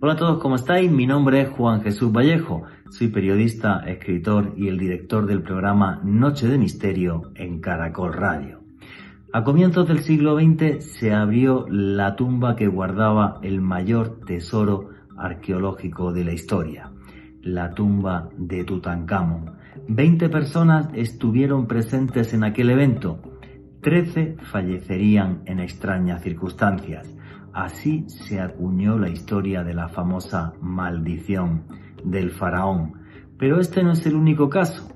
Hola a todos, ¿cómo estáis? Mi nombre es Juan Jesús Vallejo. Soy periodista, escritor y el director del programa Noche de Misterio en Caracol Radio. A comienzos del siglo XX se abrió la tumba que guardaba el mayor tesoro arqueológico de la historia, la tumba de Tutankamón. Veinte personas estuvieron presentes en aquel evento. Trece fallecerían en extrañas circunstancias. Así se acuñó la historia de la famosa maldición del faraón. Pero este no es el único caso.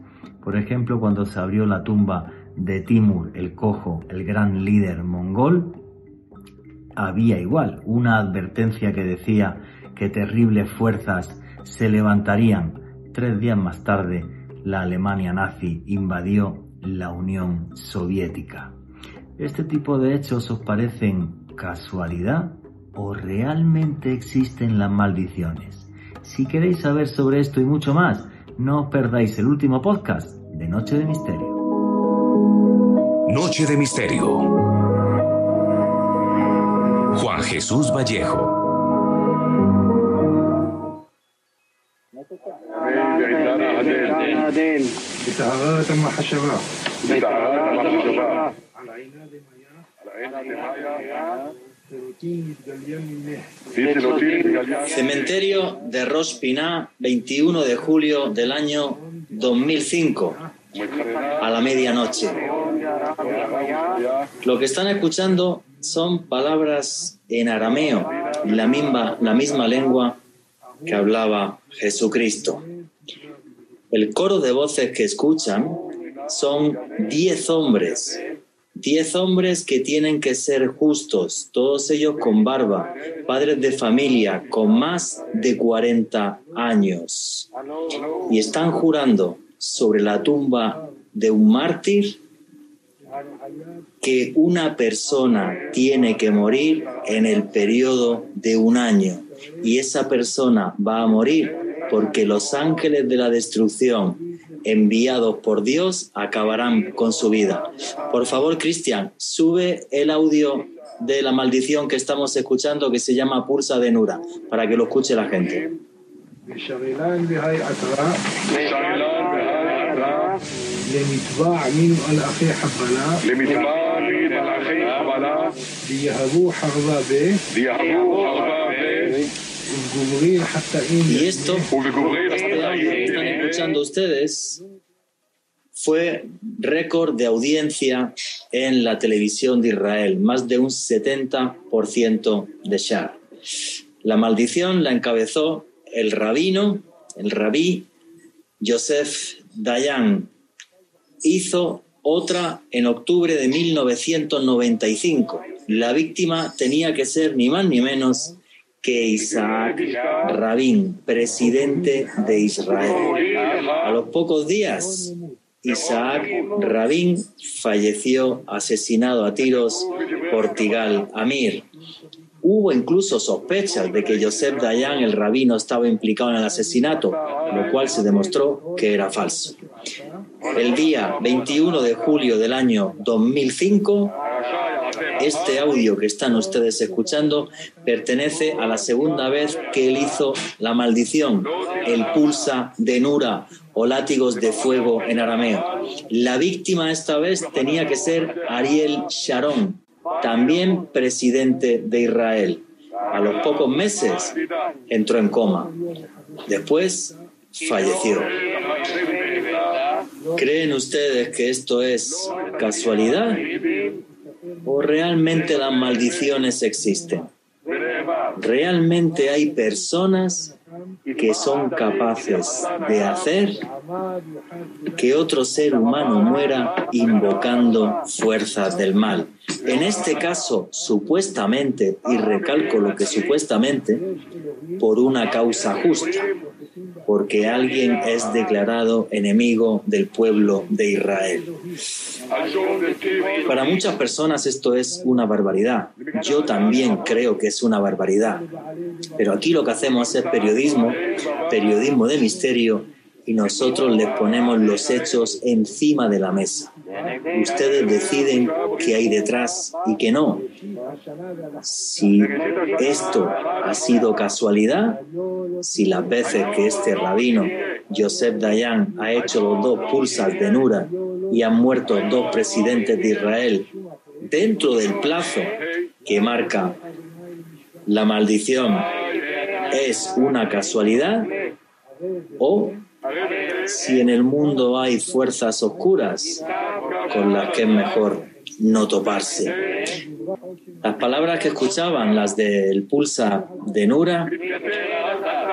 Por ejemplo, cuando se abrió la tumba de Timur el Cojo, el gran líder mongol, había igual una advertencia que decía que terribles fuerzas se levantarían. Tres días más tarde, la Alemania nazi invadió la Unión Soviética. ¿Este tipo de hechos os parecen casualidad o realmente existen las maldiciones? Si queréis saber sobre esto y mucho más, no os perdáis el último podcast de Noche de Misterio. Noche de Misterio. Juan Jesús Vallejo. Cementerio de Rospiná, 21 de julio del año 2005, a la medianoche. Lo que están escuchando son palabras en arameo, la misma, la misma lengua que hablaba Jesucristo. El coro de voces que escuchan son diez hombres Diez hombres que tienen que ser justos, todos ellos con barba, padres de familia, con más de 40 años. Y están jurando sobre la tumba de un mártir que una persona tiene que morir en el periodo de un año. Y esa persona va a morir porque los ángeles de la destrucción enviados por Dios acabarán con su vida. Por favor, Cristian, sube el audio de la maldición que estamos escuchando que se llama Pulsa de Nura, para que lo escuche la gente. Y esto que están escuchando ustedes fue récord de audiencia en la televisión de Israel, más de un 70% de share. La maldición la encabezó el rabino, el rabí Joseph Dayan. Hizo otra en octubre de 1995. La víctima tenía que ser ni más ni menos que Isaac Rabin, presidente de Israel. A los pocos días, Isaac Rabin falleció asesinado a tiros por Tigal Amir. Hubo incluso sospechas de que Joseph Dayan, el rabino, estaba implicado en el asesinato, lo cual se demostró que era falso. El día 21 de julio del año 2005, este audio que están ustedes escuchando pertenece a la segunda vez que él hizo la maldición, el pulsa de Nura o látigos de fuego en arameo. La víctima esta vez tenía que ser Ariel Sharon, también presidente de Israel. A los pocos meses entró en coma. Después falleció. ¿Creen ustedes que esto es casualidad? ¿O realmente las maldiciones existen? ¿Realmente hay personas que son capaces de hacer que otro ser humano muera invocando fuerzas del mal. En este caso, supuestamente, y recalco lo que supuestamente, por una causa justa, porque alguien es declarado enemigo del pueblo de Israel. Para muchas personas esto es una barbaridad. Yo también creo que es una barbaridad. Pero aquí lo que hacemos es periodismo, periodismo de misterio, y nosotros les ponemos los hechos encima de la mesa. Ustedes deciden qué hay detrás y qué no. si esto ha sido casualidad, si las veces que este rabino, Joseph Dayan, ha hecho los dos pulsas de Nura y han muerto dos presidentes de Israel dentro del plazo que marca la maldición, es una casualidad o si en el mundo hay fuerzas oscuras con las que es mejor no toparse. Las palabras que escuchaban, las del pulsa de Nura,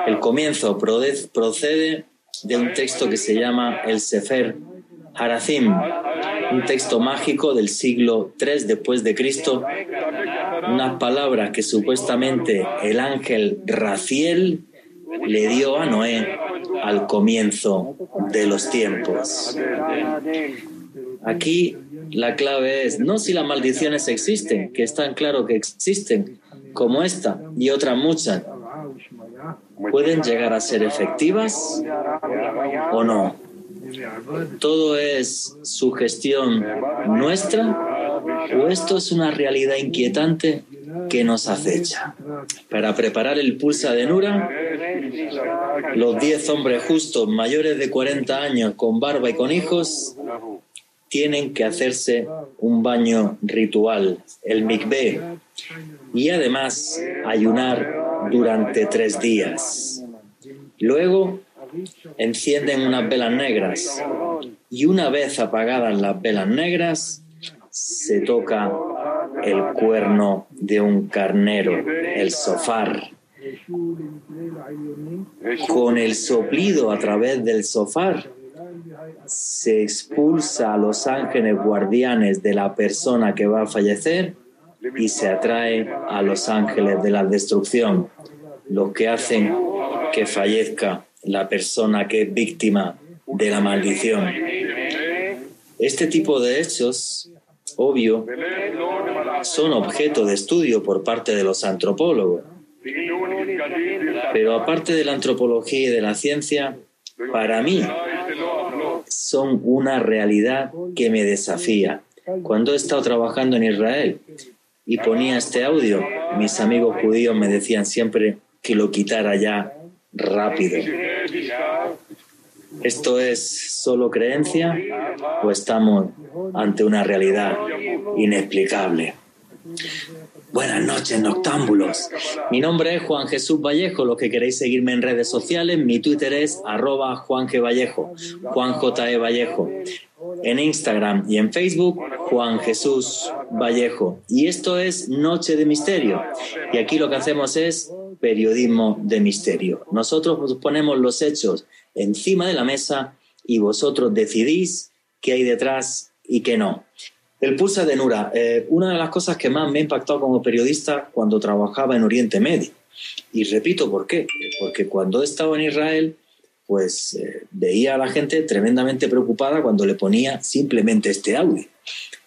el comienzo procede de un texto que se llama el Sefer Harazim, un texto mágico del siglo III después de Cristo, unas palabras que supuestamente el ángel Raciel le dio a Noé al comienzo de los tiempos. Aquí la clave es no si las maldiciones existen, que están claro que existen, como esta y otras muchas, pueden llegar a ser efectivas o no. ¿Todo es sugestión nuestra o esto es una realidad inquietante que nos acecha? Para preparar el pulsa de Nura, los diez hombres justos mayores de 40 años con barba y con hijos tienen que hacerse un baño ritual, el mikveh, y además ayunar durante tres días. Luego encienden unas velas negras y una vez apagadas las velas negras se toca el cuerno de un carnero, el sofar. Con el soplido a través del sofar se expulsa a los ángeles guardianes de la persona que va a fallecer y se atrae a los ángeles de la destrucción, los que hacen que fallezca la persona que es víctima de la maldición. Este tipo de hechos, obvio, son objeto de estudio por parte de los antropólogos. Pero aparte de la antropología y de la ciencia, para mí son una realidad que me desafía. Cuando he estado trabajando en Israel y ponía este audio, mis amigos judíos me decían siempre que lo quitara ya rápido. ¿Esto es solo creencia o estamos ante una realidad inexplicable? Buenas noches, noctámbulos. Mi nombre es Juan Jesús Vallejo. Los que queréis seguirme en redes sociales, mi Twitter es arroba Juan G. Vallejo, Juan J. E. Vallejo. En Instagram y en Facebook, Juan Jesús Vallejo. Y esto es Noche de Misterio. Y aquí lo que hacemos es periodismo de misterio. Nosotros ponemos los hechos encima de la mesa y vosotros decidís qué hay detrás y qué no. El pulsa de Nura, eh, una de las cosas que más me ha impactado como periodista cuando trabajaba en Oriente Medio. Y repito por qué. Porque cuando he estado en Israel, pues eh, veía a la gente tremendamente preocupada cuando le ponía simplemente este audio.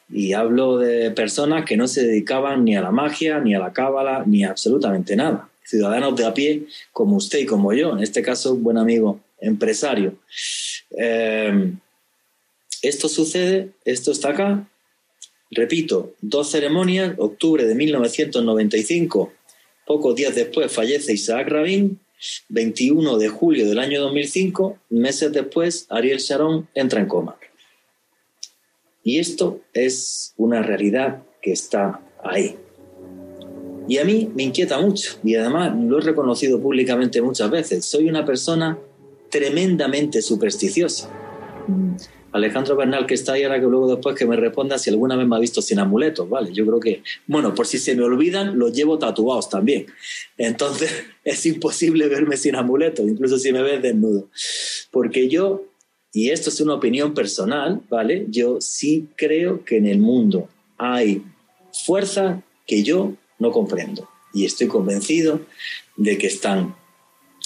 Y hablo de personas que no se dedicaban ni a la magia, ni a la cábala, ni absolutamente nada. Ciudadanos de a pie, como usted y como yo, en este caso, buen amigo empresario. Eh, esto sucede, esto está acá, Repito, dos ceremonias, octubre de 1995, pocos días después fallece Isaac Rabin, 21 de julio del año 2005, meses después Ariel Sharon entra en coma. Y esto es una realidad que está ahí. Y a mí me inquieta mucho y además lo he reconocido públicamente muchas veces. Soy una persona tremendamente supersticiosa. Alejandro Bernal, que está ahí ahora que luego después que me responda si alguna vez me ha visto sin amuletos, ¿vale? Yo creo que, bueno, por si se me olvidan, los llevo tatuados también. Entonces es imposible verme sin amuletos, incluso si me ves desnudo. Porque yo, y esto es una opinión personal, ¿vale? Yo sí creo que en el mundo hay fuerzas que yo no comprendo. Y estoy convencido de que están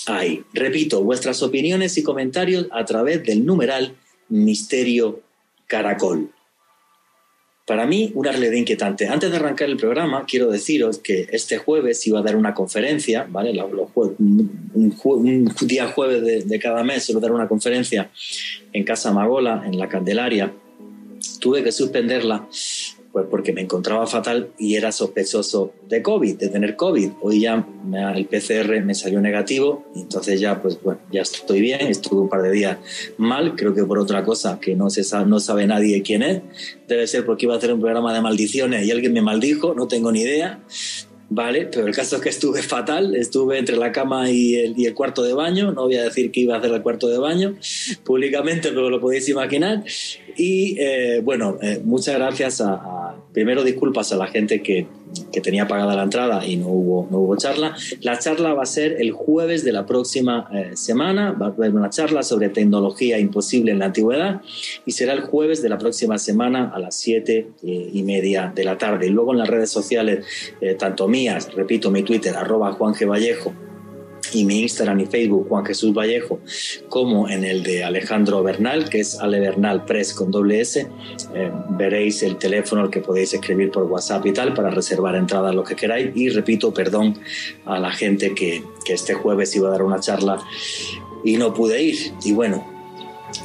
ahí. Repito, vuestras opiniones y comentarios a través del numeral Misterio Caracol. Para mí, una realidad inquietante. Antes de arrancar el programa, quiero deciros que este jueves iba a dar una conferencia, ¿vale? un, día jueves de, cada mes a dar una conferencia en Casa Magola, en la Candelaria. Tuve que suspenderla pues porque me encontraba fatal y era sospechoso de COVID, de tener COVID. Hoy ya el PCR me salió negativo y entonces ya, pues bueno, ya estoy bien, estuve un par de días mal, creo que por otra cosa que no, se sabe, no sabe nadie quién es. Debe ser porque iba a hacer un programa de maldiciones y alguien me maldijo, no tengo ni idea. Vale, pero el caso es que estuve fatal, estuve entre la cama y el, y el, cuarto de baño, no voy a decir que iba a hacer el cuarto de baño públicamente, pero lo podéis imaginar. Y eh, bueno, eh, muchas gracias a, a, primero disculpas a la gente que, que, tenía pagada la entrada y no hubo, no hubo charla. La charla va a ser el jueves de la próxima eh, semana, va a haber una charla sobre tecnología imposible en la antigüedad y será el jueves de la próxima semana a las siete y media de la tarde. Y luego en las redes sociales, tanto mías, repito, mi Twitter, arroba Juan G. Vallejo, y mi Instagram y Facebook Juan Jesús Vallejo, como en el de Alejandro Bernal, que es Ale Bernal Press con doble S. Eh, veréis el teléfono al que podéis escribir por WhatsApp y tal para reservar entradas lo que queráis. Y repito, perdón a la gente que, que este jueves iba a dar una charla y no pude ir. Y bueno,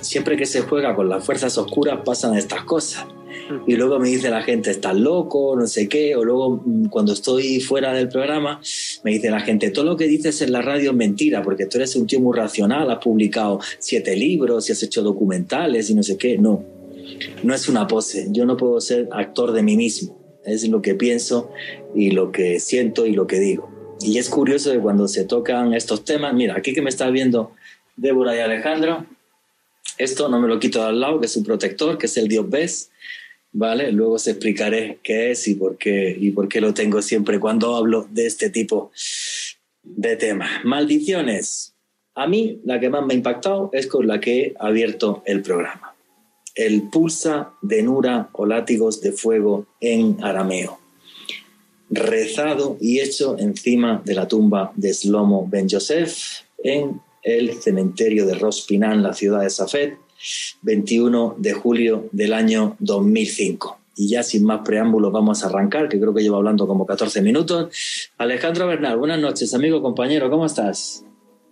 siempre que se juega con las fuerzas oscuras pasan estas cosas y luego me dice la gente, estás loco, no sé qué, o luego mm, cuando estoy fuera del programa me dice la gente, todo lo que dices en la radio es mentira, porque tú eres un tío muy racional, has publicado siete libros y has hecho documentales y no sé qué, no, no es una pose, yo no puedo ser actor de mí mismo, es lo que pienso y lo que siento y lo que digo. Y es curioso que cuando se tocan estos temas, mira, aquí que me está viendo Débora y Alejandro, esto no me lo quito de al lado, que es un protector, que es el Dios Ves, ¿vale? Luego os explicaré qué es y por qué, y por qué lo tengo siempre cuando hablo de este tipo de temas. Maldiciones. A mí la que más me ha impactado es con la que he abierto el programa. El pulsa de Nura o látigos de fuego en arameo. Rezado y hecho encima de la tumba de Slomo Ben Yosef en el cementerio de Rospinan, la ciudad de Safed, 21 de julio del año 2005. Y ya sin más preámbulos vamos a arrancar, que creo que llevo hablando como 14 minutos. Alejandro Bernal, buenas noches, amigo, compañero, ¿cómo estás?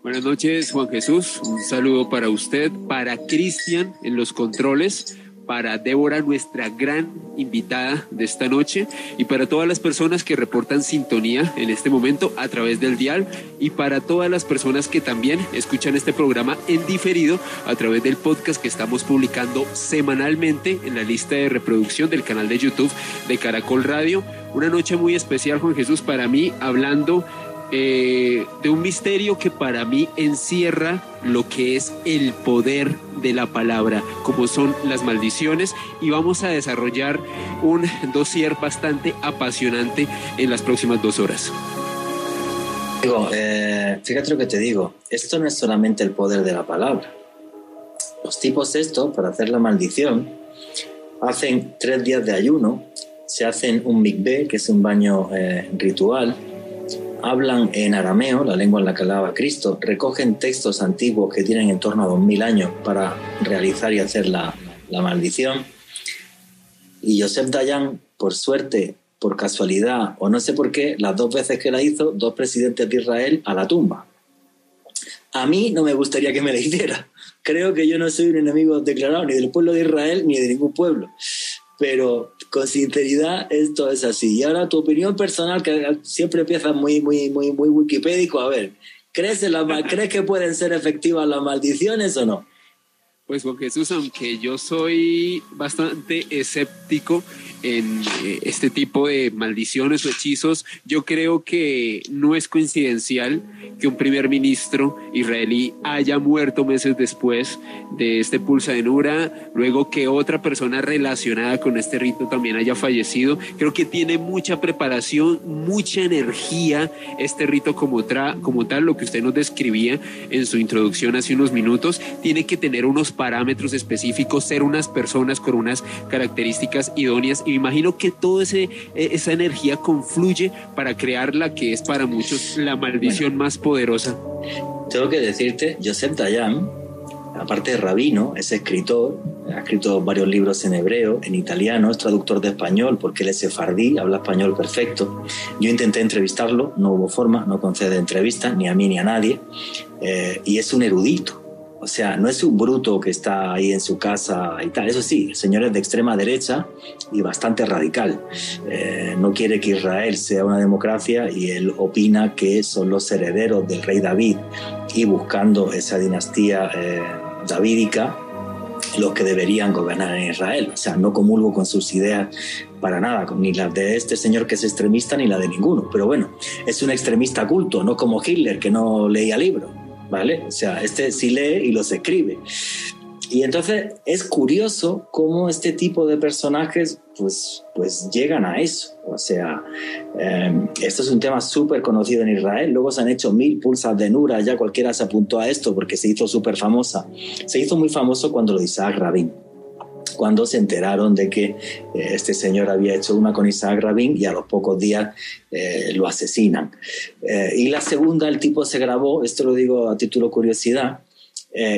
Buenas noches, Juan Jesús. Un saludo para usted, para Cristian en los controles, para Débora, nuestra gran invitada de esta noche, y para todas las personas que reportan sintonía en este momento a través del dial, y para todas las personas que también escuchan este programa en diferido a través del podcast que estamos publicando semanalmente en la lista de reproducción del canal de YouTube de Caracol Radio. Una noche muy especial, Juan Jesús, para mí, hablando eh, de un misterio que para mí encierra lo que es el poder de la palabra, como son las maldiciones, y vamos a desarrollar un dossier bastante apasionante en las próximas dos horas. Digo, eh, fíjate lo que te digo, esto no es solamente el poder de la palabra. Los tipos estos, para hacer la maldición, hacen tres días de ayuno, se hacen un mikveh, que es un baño eh, ritual, hablan en arameo, la lengua en la que hablaba Cristo, recogen textos antiguos que tienen en torno a 2000 años para realizar y hacer la, la maldición. Y Joseph Dayan, por suerte, por casualidad o no sé por qué, las dos veces que la hizo, dos presidentes de Israel a la tumba. A mí no me gustaría que me la hiciera. Creo que yo no soy un enemigo declarado ni del pueblo de Israel ni de ningún pueblo pero con sinceridad esto es así. Y ahora tu opinión personal, que siempre empieza muy, muy, muy, muy wikipédico, a ver, ¿crees, en la, ¿crees que pueden ser efectivas las maldiciones o no? Pues con Jesús, aunque yo soy bastante escéptico en eh, este tipo de maldiciones o hechizos, yo creo que no es coincidencial que un primer ministro israelí haya muerto meses después de este pulsa de Nura, luego que otra persona relacionada con este rito también haya fallecido. Creo que tiene mucha preparación, mucha energía este rito como, como tal, lo que usted nos describía en su introducción hace unos minutos, tiene que tener unos parámetros específicos, ser unas personas con unas características idóneas y me imagino que toda e, esa energía confluye para crear la que es para muchos la maldición más poderosa. Tengo que decirte, Joseph Dayan, aparte de rabino, es escritor, ha escrito varios libros en hebreo, en italiano, es traductor de español porque él es sefardí, habla español perfecto. Yo intenté entrevistarlo, no hubo forma, no concede entrevista ni a mí ni a nadie, eh, y es un erudito O sea, no es un bruto que está ahí en su casa y tal. Eso sí, el señor es de extrema derecha y bastante radical. Eh, no quiere que Israel sea una democracia y él opina que son los herederos del rey David y buscando esa dinastía eh, davídica los que deberían gobernar en Israel. O sea, no comulgo con sus ideas para nada, ni las de este señor que es extremista ni la de ninguno. Pero bueno, es un extremista culto, no como Hitler que no leía libros. ¿Vale? O sea, este sí lee y los escribe. Y entonces es curioso cómo este tipo de personajes pues, pues llegan a eso. O sea, em, esto es un tema súper conocido en Israel. Luego se han hecho mil pulsas de Nura, ya cualquiera se apuntó a esto porque se hizo súper famosa. Se hizo muy famoso cuando lo de Isaac Rabin cuando se enteraron de que eh, este señor había hecho una con Isaac Rabin y a los pocos días eh, lo asesinan. Eh, y la segunda, el tipo se grabó, esto lo digo a título curiosidad,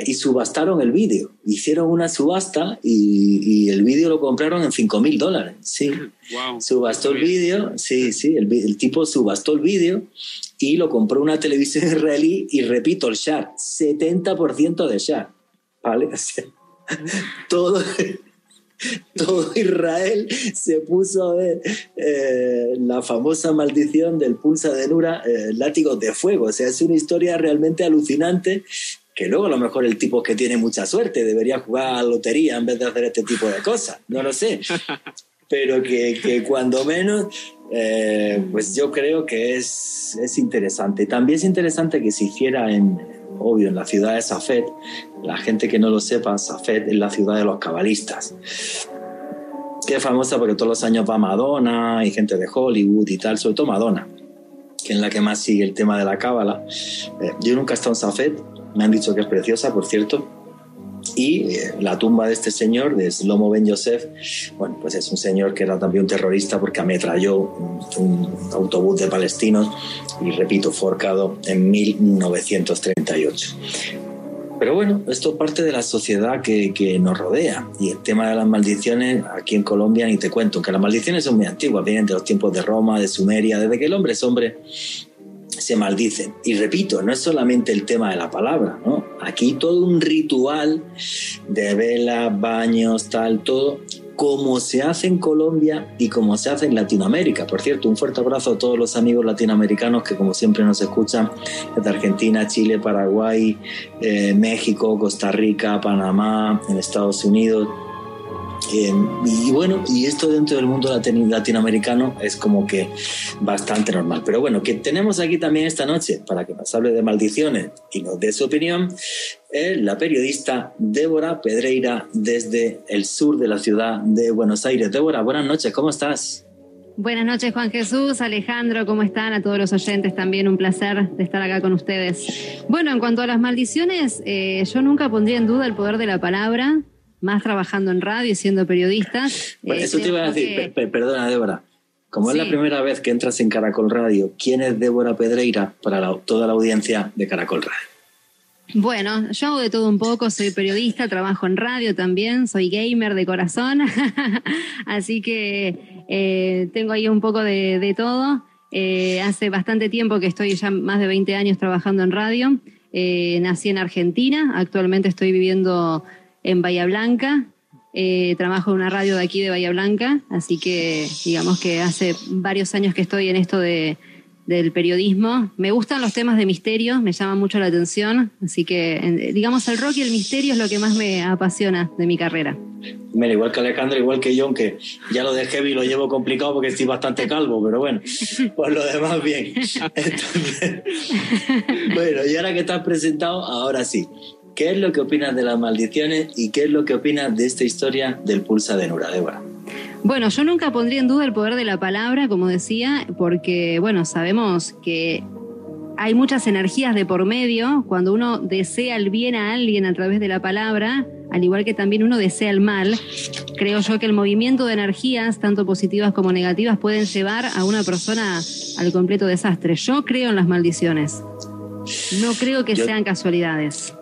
y subastaron el vídeo. Hicieron una subasta y, el vídeo lo compraron en 5 mil dólares. Sí, subastó el vídeo, sí, sí, el, el, tipo subastó el vídeo y lo compró una televisión israelí y repito, el share, 70% de share. ¿Vale? todo, todo Israel se puso a ver eh, la famosa maldición del pulsa de Nura, eh, látigos de fuego. O sea, es una historia realmente alucinante que luego a lo mejor el tipo que tiene mucha suerte debería jugar a lotería en vez de hacer este tipo de cosas. No lo sé. Pero que, que cuando menos, eh, pues yo creo que es, es interesante. También es interesante que se hiciera en, obvio, en la ciudad de Safed. La gente que no lo sepa, Safed es la ciudad de los cabalistas. Que es famosa porque todos los años va Madonna y gente de Hollywood y tal, sobre todo Madonna, que es la que más sigue el tema de la cábala. Eh, yo nunca he estado en Safed, me han dicho que es preciosa, por cierto y eh, la tumba de este señor, de Slomo Ben Yosef, bueno, pues es un señor que era también un terrorista porque ametralló un, autobús de palestinos y, repito, forcado en 1938. Pero bueno, esto es parte de la sociedad que, que, nos rodea. Y el tema de las maldiciones, aquí en Colombia ni te cuento, que las maldiciones son muy antiguas, vienen de los tiempos de Roma, de Sumeria, desde que el hombre es hombre, se maldicen. Y repito, no es solamente el tema de la palabra, ¿no? Aquí todo un ritual de vela, baños, tal, todo, como se hace en Colombia y como se hace en Latinoamérica. Por cierto, un fuerte abrazo a todos los amigos latinoamericanos que como siempre nos escuchan desde Argentina, Chile, Paraguay, eh, México, Costa Rica, Panamá, en Estados Unidos y bueno, y esto dentro del mundo latinoamericano es como que bastante normal. Pero bueno, que tenemos aquí también esta noche para que nos hable de maldiciones y nos dé su opinión, es la periodista Débora Pedreira desde el sur de la ciudad de Buenos Aires. Débora, buenas noches, ¿cómo estás? Buenas noches, Juan Jesús, Alejandro, ¿cómo están? A todos los oyentes también, un placer de estar acá con ustedes. Bueno, en cuanto a las maldiciones, eh, yo nunca pondría en duda el poder de la palabra más trabajando en radio y siendo periodista. Bueno, eso te iba a decir, perdona Débora, como es la primera vez que entras en Caracol Radio, ¿quién es Débora Pedreira para toda la audiencia de Caracol Radio? Bueno, yo hago de todo un poco, soy periodista, trabajo en radio también, soy gamer de corazón, así que eh, tengo ahí un poco de, todo. Eh, hace bastante tiempo que estoy ya más de 20 años trabajando en radio. Eh, nací en Argentina, actualmente estoy viviendo en Bahía Blanca. Eh, trabajo en una radio de aquí de Bahía Blanca, así que digamos que hace varios años que estoy en esto de, del periodismo. Me gustan los temas de misterio, me llaman mucho la atención, así que digamos el rock y el misterio es lo que más me apasiona de mi carrera. Mira, igual que Alejandro, igual que yo, aunque ya lo de heavy lo llevo complicado porque estoy bastante calvo, pero bueno, por lo demás bien. bueno, y ahora que estás presentado, ahora sí. ¿Qué es lo que opinas de las maldiciones y qué es lo que opinas de esta historia del pulsa de Nura, Débora? Bueno, yo nunca pondría en duda el poder de la palabra, como decía, porque, bueno, sabemos que hay muchas energías de por medio. Cuando uno desea el bien a alguien a través de la palabra, al igual que también uno desea el mal, creo yo que el movimiento de energías, tanto positivas como negativas, pueden llevar a una persona al completo desastre. Yo creo en las maldiciones. No creo que sean casualidades.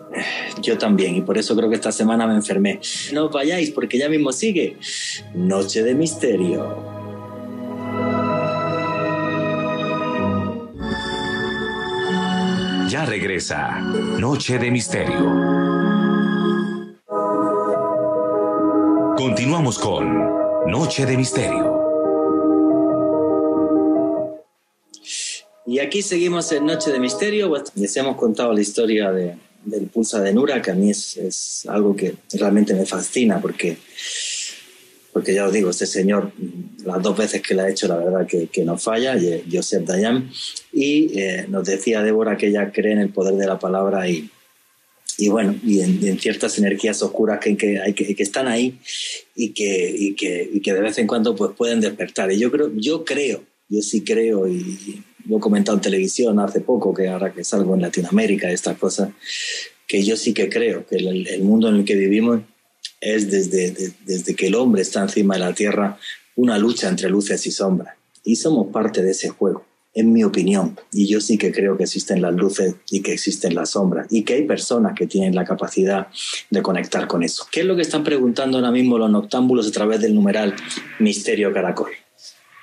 Yo también, y por eso creo que esta semana me enfermé. No vayáis, porque ya mismo sigue Noche de Misterio. Ya regresa Noche de Misterio. Continuamos con Noche de Misterio. Y aquí seguimos en Noche de Misterio. Les hemos contado la historia de del Pulsa de Nura, que a mí es, es, algo que realmente me fascina, porque, porque ya os digo, este señor, las dos veces que le ha hecho, la verdad que, que no falla, Joseph Dayan, y eh, nos decía Débora que ella cree en el poder de la palabra y, y bueno, y en, ciertas energías oscuras que, que, hay que, que están ahí y que, y que, y que de vez en cuando pues pueden despertar. Y yo creo, yo creo, yo sí creo y lo he comentado en televisión hace poco, que ahora que salgo en Latinoamérica, estas cosas, que yo sí que creo que el, mundo en el que vivimos es desde, desde que el hombre está encima de la tierra una lucha entre luces y sombras. Y somos parte de ese juego, en mi opinión. Y yo sí que creo que existen las luces y que existen las sombras. Y que hay personas que tienen la capacidad de conectar con eso. ¿Qué es lo que están preguntando ahora mismo los noctámbulos a través del numeral Misterio Caracol?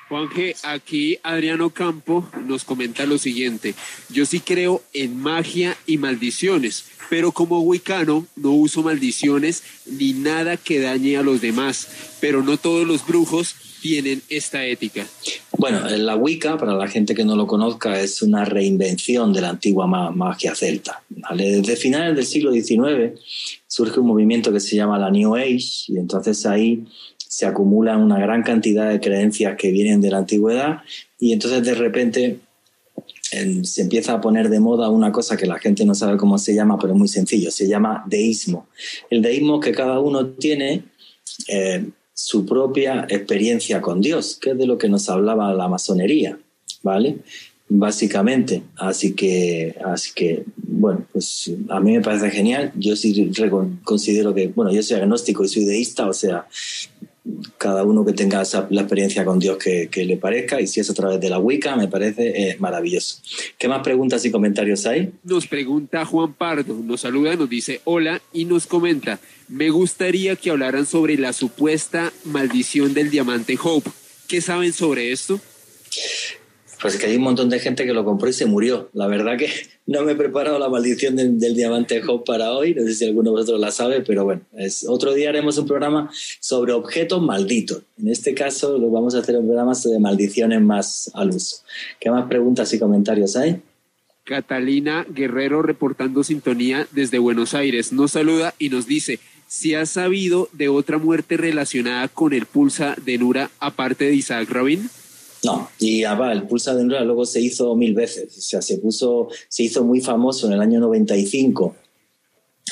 Juanje, aquí Adriano Campo nos comenta lo siguiente. Yo sí creo en magia y maldiciones, pero como wicano no uso maldiciones ni nada que dañe a los demás, pero no todos los brujos tienen esta ética. Bueno, la Wicca, para la gente que no lo conozca, es una reinvención de la antigua magia celta. Desde finales del siglo XIX surge un movimiento que se llama la New Age y entonces ahí se acumulan una gran cantidad de creencias que vienen de la antigüedad y entonces de repente se empieza a poner de moda una cosa que la gente no sabe cómo se llama, pero es muy sencillo, se llama deísmo. El deísmo que cada uno tiene eh, su propia experiencia con Dios, que es de lo que nos hablaba la masonería, ¿vale? Básicamente, así que, así que, bueno, pues a mí me parece genial. Yo sí considero que, bueno, yo soy agnóstico y soy deísta, o sea, cada uno que tenga la experiencia con Dios que, le parezca y si es a través de la Wicca me parece eh, maravilloso. ¿Qué más preguntas y comentarios hay? Nos pregunta Juan Pardo, nos saluda, nos dice hola y nos comenta, me gustaría que hablaran sobre la supuesta maldición del diamante Hope. ¿Qué saben sobre esto? Pues que hay un montón de gente que lo compró y se murió. La verdad que no me he preparado la maldición del, diamante Hope para hoy. No sé si alguno de vosotros la sabe, pero bueno, otro día haremos un programa sobre objetos malditos. En este caso lo vamos a hacer un programa de maldiciones más al uso. ¿Qué más preguntas y comentarios hay? Catalina Guerrero reportando sintonía desde Buenos Aires nos saluda y nos dice si has sabido de otra muerte relacionada con el pulsa de Nura aparte de Isaac Rabin. No, y ah, el Pulsa de Nura luego se hizo mil veces, o sea, se puso, se hizo muy famoso en el año 95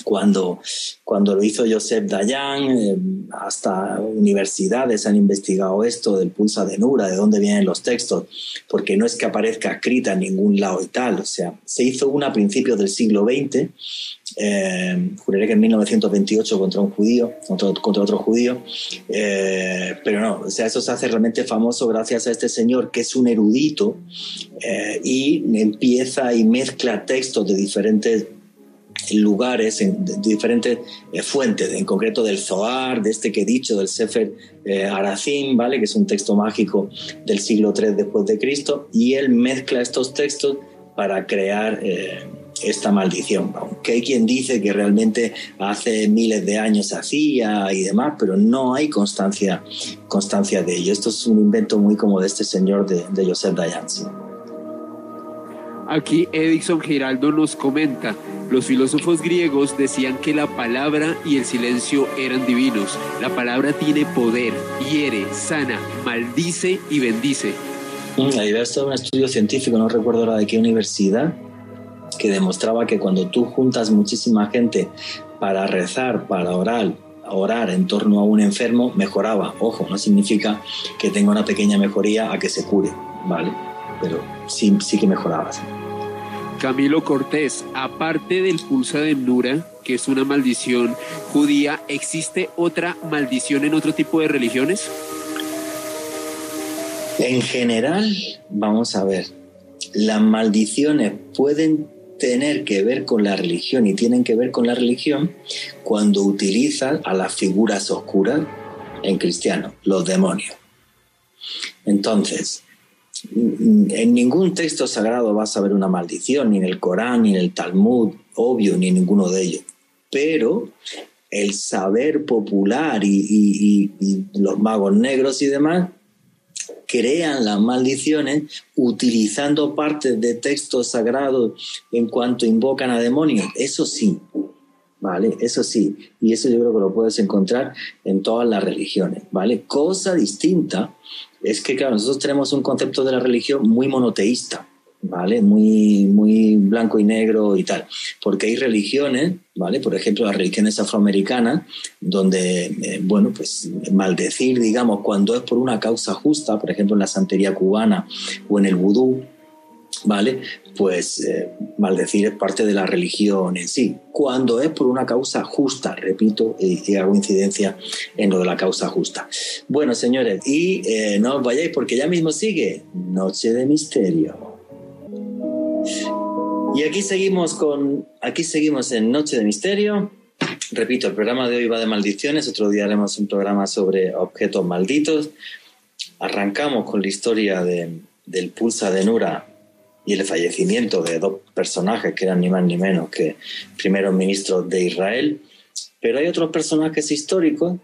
cuando, cuando lo hizo Joseph Dayan, eh, hasta universidades han investigado esto del pulsa de Nura, de dónde vienen los textos, porque no es que aparezca escrita en ningún lado y tal, o sea, se hizo una a principios del siglo XX, eh, juraré que en 1928 contra un judío, contra, contra otro judío, eh, pero no, o sea, eso se hace realmente famoso gracias a este señor que es un erudito y empieza y mezcla textos de diferentes lugares, en, diferentes eh, fuentes, en concreto del Zohar, de este que he dicho, del Sefer eh, Aracim, ¿vale? que es un texto mágico del siglo III después de Cristo, y él mezcla estos textos para crear eh, esta maldición. Aunque hay quien dice que realmente hace miles de años hacía y demás, pero no hay constancia, constancia de ello. Esto es un invento muy como de este señor de, de Joseph Dayan. Aquí Edison Giraldo nos comenta, los filósofos griegos decían que la palabra y el silencio eran divinos. La palabra tiene poder, hiere, sana, maldice y bendice. Mm, hay un estudio científico, no recuerdo ahora de qué universidad, que demostraba que cuando tú juntas muchísima gente para rezar, para orar, orar en torno a un enfermo, mejoraba. Ojo, no significa que tenga una pequeña mejoría a que se cure, ¿vale? Pero sí, sí que mejoraba. Camilo Cortés, aparte del pulsa de Nura, que es una maldición judía, ¿existe otra maldición en otro tipo de religiones? En general, vamos a ver, las maldiciones pueden tener que ver con la religión y tienen que ver con la religión cuando utilizan a las figuras oscuras en cristiano, los demonios. Entonces, en ningún texto sagrado vas a ver una maldición, ni en el Corán, ni en el Talmud, obvio, ni en ninguno de ellos. Pero el saber popular y, los magos negros y demás crean las maldiciones utilizando partes de textos sagrados en cuanto invocan a demonios. Eso sí, ¿vale? Eso sí, y eso yo creo que lo puedes encontrar en todas las religiones, ¿vale? Cosa distinta es que, claro, nosotros tenemos un concepto de la religión muy monoteísta, ¿vale? Muy, muy blanco y negro y tal. Porque hay religiones, ¿vale? Por ejemplo, las religiones afroamericanas, donde, eh, bueno, pues maldecir, digamos, cuando es por una causa justa, por ejemplo, en la santería cubana o en el vudú, ¿vale? Pues eh, maldecir es parte de la religión en sí. Cuando es por una causa justa, repito, y, hago incidencia en lo de la causa justa. Bueno, señores, y eh, no os vayáis porque ya mismo sigue Noche de Misterio. Y aquí seguimos con, aquí seguimos en Noche de Misterio. Repito, el programa de hoy va de maldiciones, otro día haremos un programa sobre objetos malditos. Arrancamos con la historia de, del Pulsa de Nura y el fallecimiento de dos personajes que eran ni más ni menos que primeros ministros de Israel. Pero hay otros personajes históricos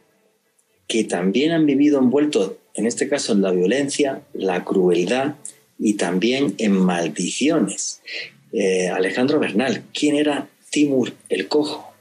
que también han vivido envueltos, en este caso, en la violencia, la crueldad y también en maldiciones. Eh, Alejandro Bernal, ¿quién era Timur el Cojo?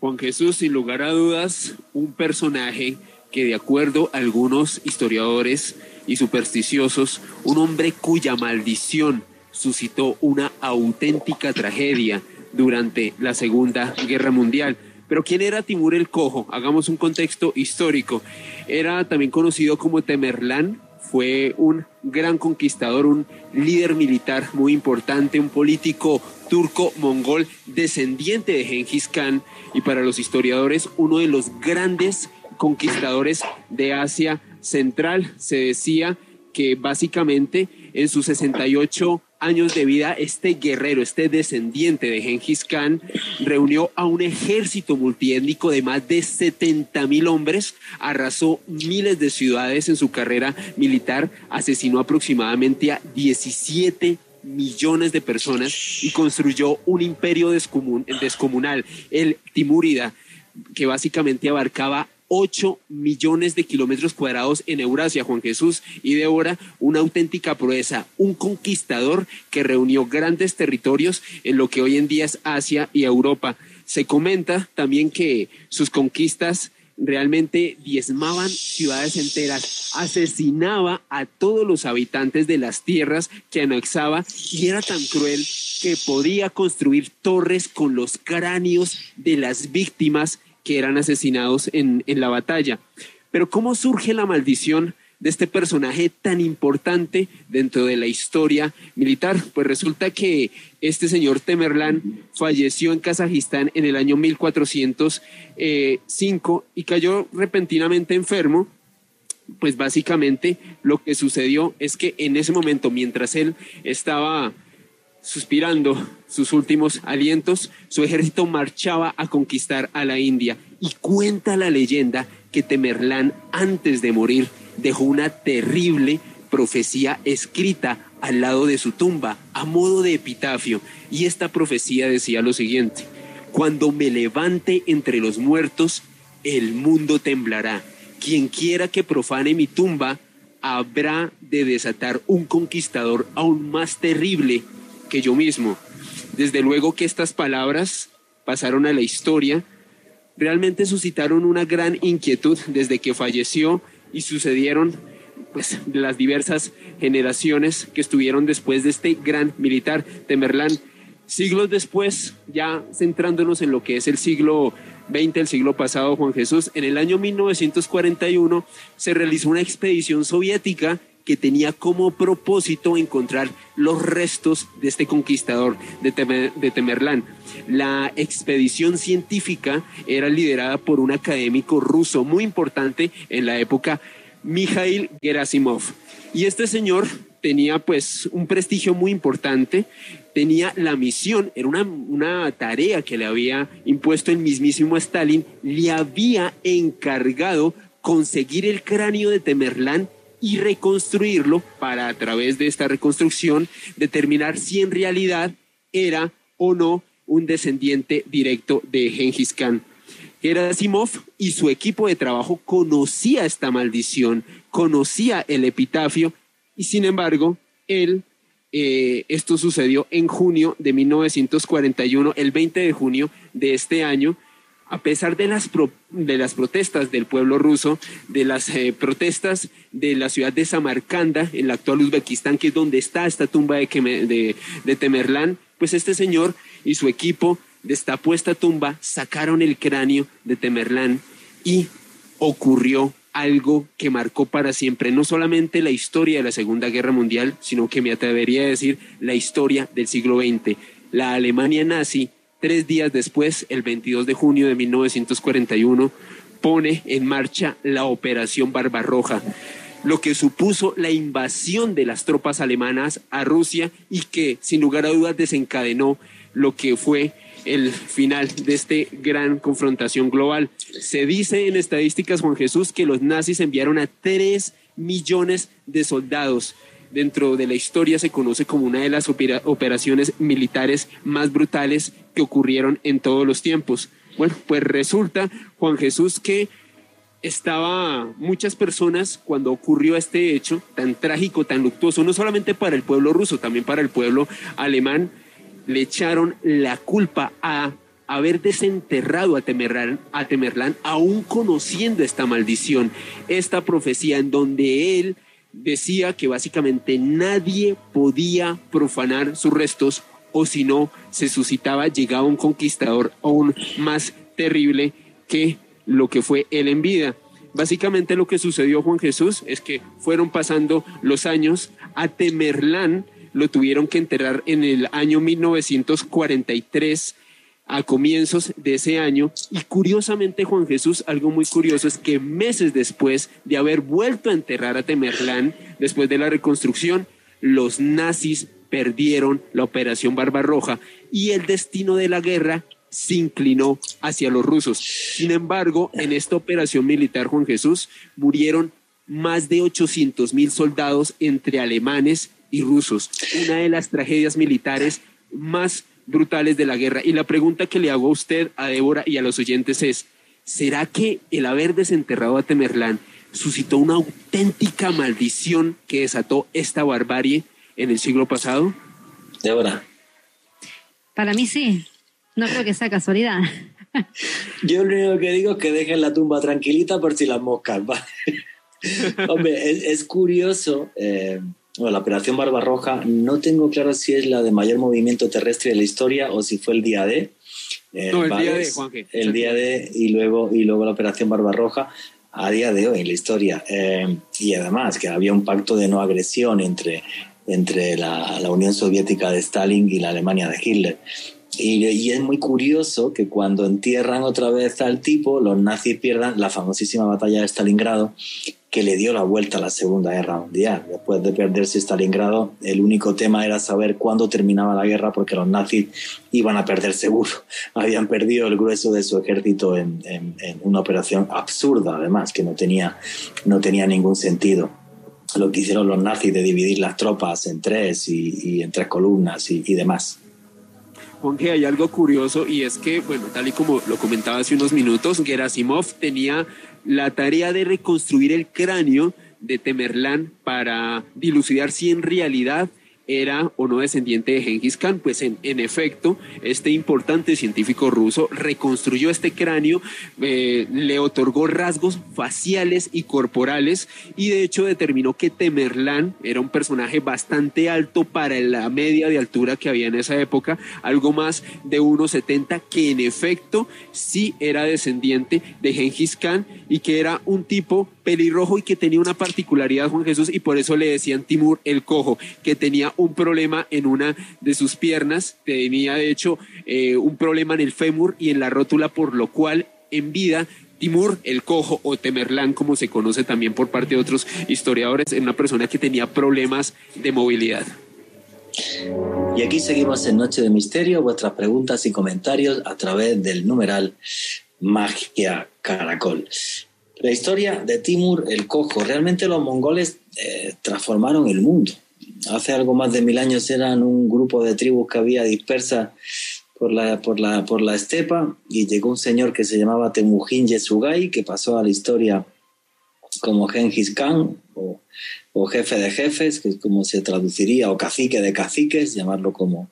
Juan Jesús, sin lugar a dudas, un personaje que de acuerdo a algunos historiadores y supersticiosos, un hombre cuya maldición suscitó una auténtica tragedia durante la Segunda Guerra Mundial. Pero ¿quién era Timur el Cojo? Hagamos un contexto histórico. Era también conocido como Temerlán, fue un gran conquistador, un líder militar muy importante, un político turco-mongol descendiente de Genghis Khan y para los historiadores uno de los grandes conquistadores de Asia Central. Se decía que básicamente en sus 68 años de vida, este guerrero, este descendiente de Genghis Khan, reunió a un ejército multiétnico de más de 70 mil hombres, arrasó miles de ciudades en su carrera militar, asesinó aproximadamente a 17 millones de personas y construyó un imperio descomunal, el Timúrida, que básicamente abarcaba 8 millones de kilómetros cuadrados en Eurasia, Juan Jesús y Débora, una auténtica proeza, un conquistador que reunió grandes territorios en lo que hoy en día es Asia y Europa. Se comenta también que sus conquistas realmente diezmaban ciudades enteras, asesinaba a todos los habitantes de las tierras que anexaba y era tan cruel que podía construir torres con los cráneos de las víctimas que eran asesinados en, la batalla. Pero ¿cómo surge la maldición de este personaje tan importante dentro de la historia militar? Pues resulta que este señor Temerlán falleció en Kazajistán en el año 1405 y cayó repentinamente enfermo. Pues básicamente lo que sucedió es que en ese momento, mientras él estaba suspirando sus últimos alientos, su ejército marchaba a conquistar a la India. Y cuenta la leyenda que Temerlán, antes de morir, dejó una terrible profecía escrita al lado de su tumba, a modo de epitafio. Y esta profecía decía lo siguiente, cuando me levante entre los muertos, el mundo temblará. Quien quiera que profane mi tumba, habrá de desatar un conquistador aún más terrible que yo mismo. Desde luego que estas palabras pasaron a la historia, realmente suscitaron una gran inquietud desde que falleció y sucedieron pues las diversas generaciones que estuvieron después de este gran militar Temerlán. Siglos después, ya centrándonos en lo que es el siglo XX, el siglo pasado, Juan Jesús, en el año 1941 se realizó una expedición soviética que tenía como propósito encontrar los restos de este conquistador de, Temerlán. La expedición científica era liderada por un académico ruso muy importante en la época, Mikhail Gerasimov. Y este señor tenía pues un prestigio muy importante, tenía la misión, era una, una, tarea que le había impuesto el mismísimo Stalin, le había encargado conseguir el cráneo de Temerlán y reconstruirlo para a través de esta reconstrucción determinar si en realidad era o no un descendiente directo de Genghis Khan. Gerasimov y su equipo de trabajo conocía esta maldición, conocía el epitafio y sin embargo, él, eh, esto sucedió en junio de 1941, el 20 de junio de este año, a pesar de las, de las protestas del pueblo ruso, de las eh, protestas de la ciudad de Samarcanda, en la actual Uzbekistán, que es donde está esta tumba de, de, Temerlán, pues este señor y su equipo destapó esta tumba, sacaron el cráneo de Temerlán y ocurrió algo que marcó para siempre no solamente la historia de la Segunda Guerra Mundial, sino que me atrevería a decir la historia del siglo XX. La Alemania nazi, tres días después, el 22 de junio de 1941, pone en marcha la Operación Barbarroja, lo que supuso la invasión de las tropas alemanas a Rusia y que, sin lugar a dudas, desencadenó lo que fue el final de esta gran confrontación global. Se dice en estadísticas, Juan Jesús, que los nazis enviaron a tres millones de soldados. Dentro de la historia se conoce como una de las operaciones militares más brutales que ocurrieron en todos los tiempos. Bueno, pues resulta, Juan Jesús, que estaba muchas personas cuando ocurrió este hecho tan trágico, tan luctuoso, no solamente para el pueblo ruso, también para el pueblo alemán, le echaron la culpa a haber desenterrado a Temerlán, a Temerlán, aún conociendo esta maldición, esta profecía en donde él decía que básicamente nadie podía profanar sus restos o si no se suscitaba, llegaba un conquistador aún más terrible que lo que fue él en vida. Básicamente lo que sucedió Juan Jesús es que fueron pasando los años, a Temerlán lo tuvieron que enterrar en el año 1943 a comienzos de ese año. Y curiosamente, Juan Jesús, algo muy curioso es que meses después de haber vuelto a enterrar a Temerlán, después de la reconstrucción, los nazis perdieron la operación Barbarroja y el destino de la guerra se inclinó hacia los rusos. Sin embargo, en esta operación militar, Juan Jesús, murieron más de 800 mil soldados entre alemanes y rusos, una de las tragedias militares más brutales de la guerra. Y la pregunta que le hago a usted, a Débora y a los oyentes es, ¿será que el haber desenterrado a Temerlán suscitó una auténtica maldición que desató esta barbarie en el siglo pasado? Débora. Para mí sí, no creo que sea casualidad. Yo lo único que digo es que dejen la tumba tranquilita por si las moscas. Hombre, es, curioso. Eh, bueno, la operación Barbarroja, no tengo claro si es la de mayor movimiento terrestre de la historia o si fue el día de. Eh, no, el día de, Juan El día de, y luego, y luego la operación Barbarroja a día de hoy en la historia. Eh, y además que había un pacto de no agresión entre, entre la, Unión Soviética de Stalin y la Alemania de Hitler. Y, es muy curioso que cuando entierran otra vez al tipo, los nazis pierdan la famosísima batalla de Stalingrado que le dio la vuelta a la Segunda Guerra Mundial. Después de perderse Stalingrado, el único tema era saber cuándo terminaba la guerra porque los nazis iban a perder seguro. Habían perdido el grueso de su ejército en, una operación absurda, además, que no tenía, no tenía ningún sentido. Lo que hicieron los nazis de dividir las tropas en tres y, en tres columnas y, y demás. Que hay algo curioso y es que, bueno, tal y como lo comentaba hace unos minutos, Gerasimov tenía la tarea de reconstruir el cráneo de Temerlán para dilucidar si en realidad era o no descendiente de Genghis Khan. Pues en, en efecto, este importante científico ruso reconstruyó este cráneo, eh, le otorgó rasgos faciales y corporales y de hecho determinó que Temerlán era un personaje bastante alto para la media de altura que había en esa época, algo más de 1,70, que en efecto sí era descendiente de Genghis Khan y que era un tipo pelirrojo y que tenía una particularidad, Juan Jesús, y por eso le decían Timur el cojo, que tenía un problema en una de sus piernas, tenía de hecho eh, un problema en el fémur y en la rótula, por lo cual en vida Timur el Cojo o Temerlán, como se conoce también por parte de otros historiadores, era una persona que tenía problemas de movilidad. Y aquí seguimos en Noche de Misterio, vuestras preguntas y comentarios a través del numeral Magia Caracol. La historia de Timur el Cojo. Realmente los mongoles eh, transformaron el mundo. Hace algo más de mil años eran un grupo de tribus que había dispersas por la, por la, por la estepa y llegó un señor que se llamaba Temujin Yesugay, que pasó a la historia como Genghis Khan o, o, jefe de jefes, que es como se traduciría, o cacique de caciques, llamarlo como,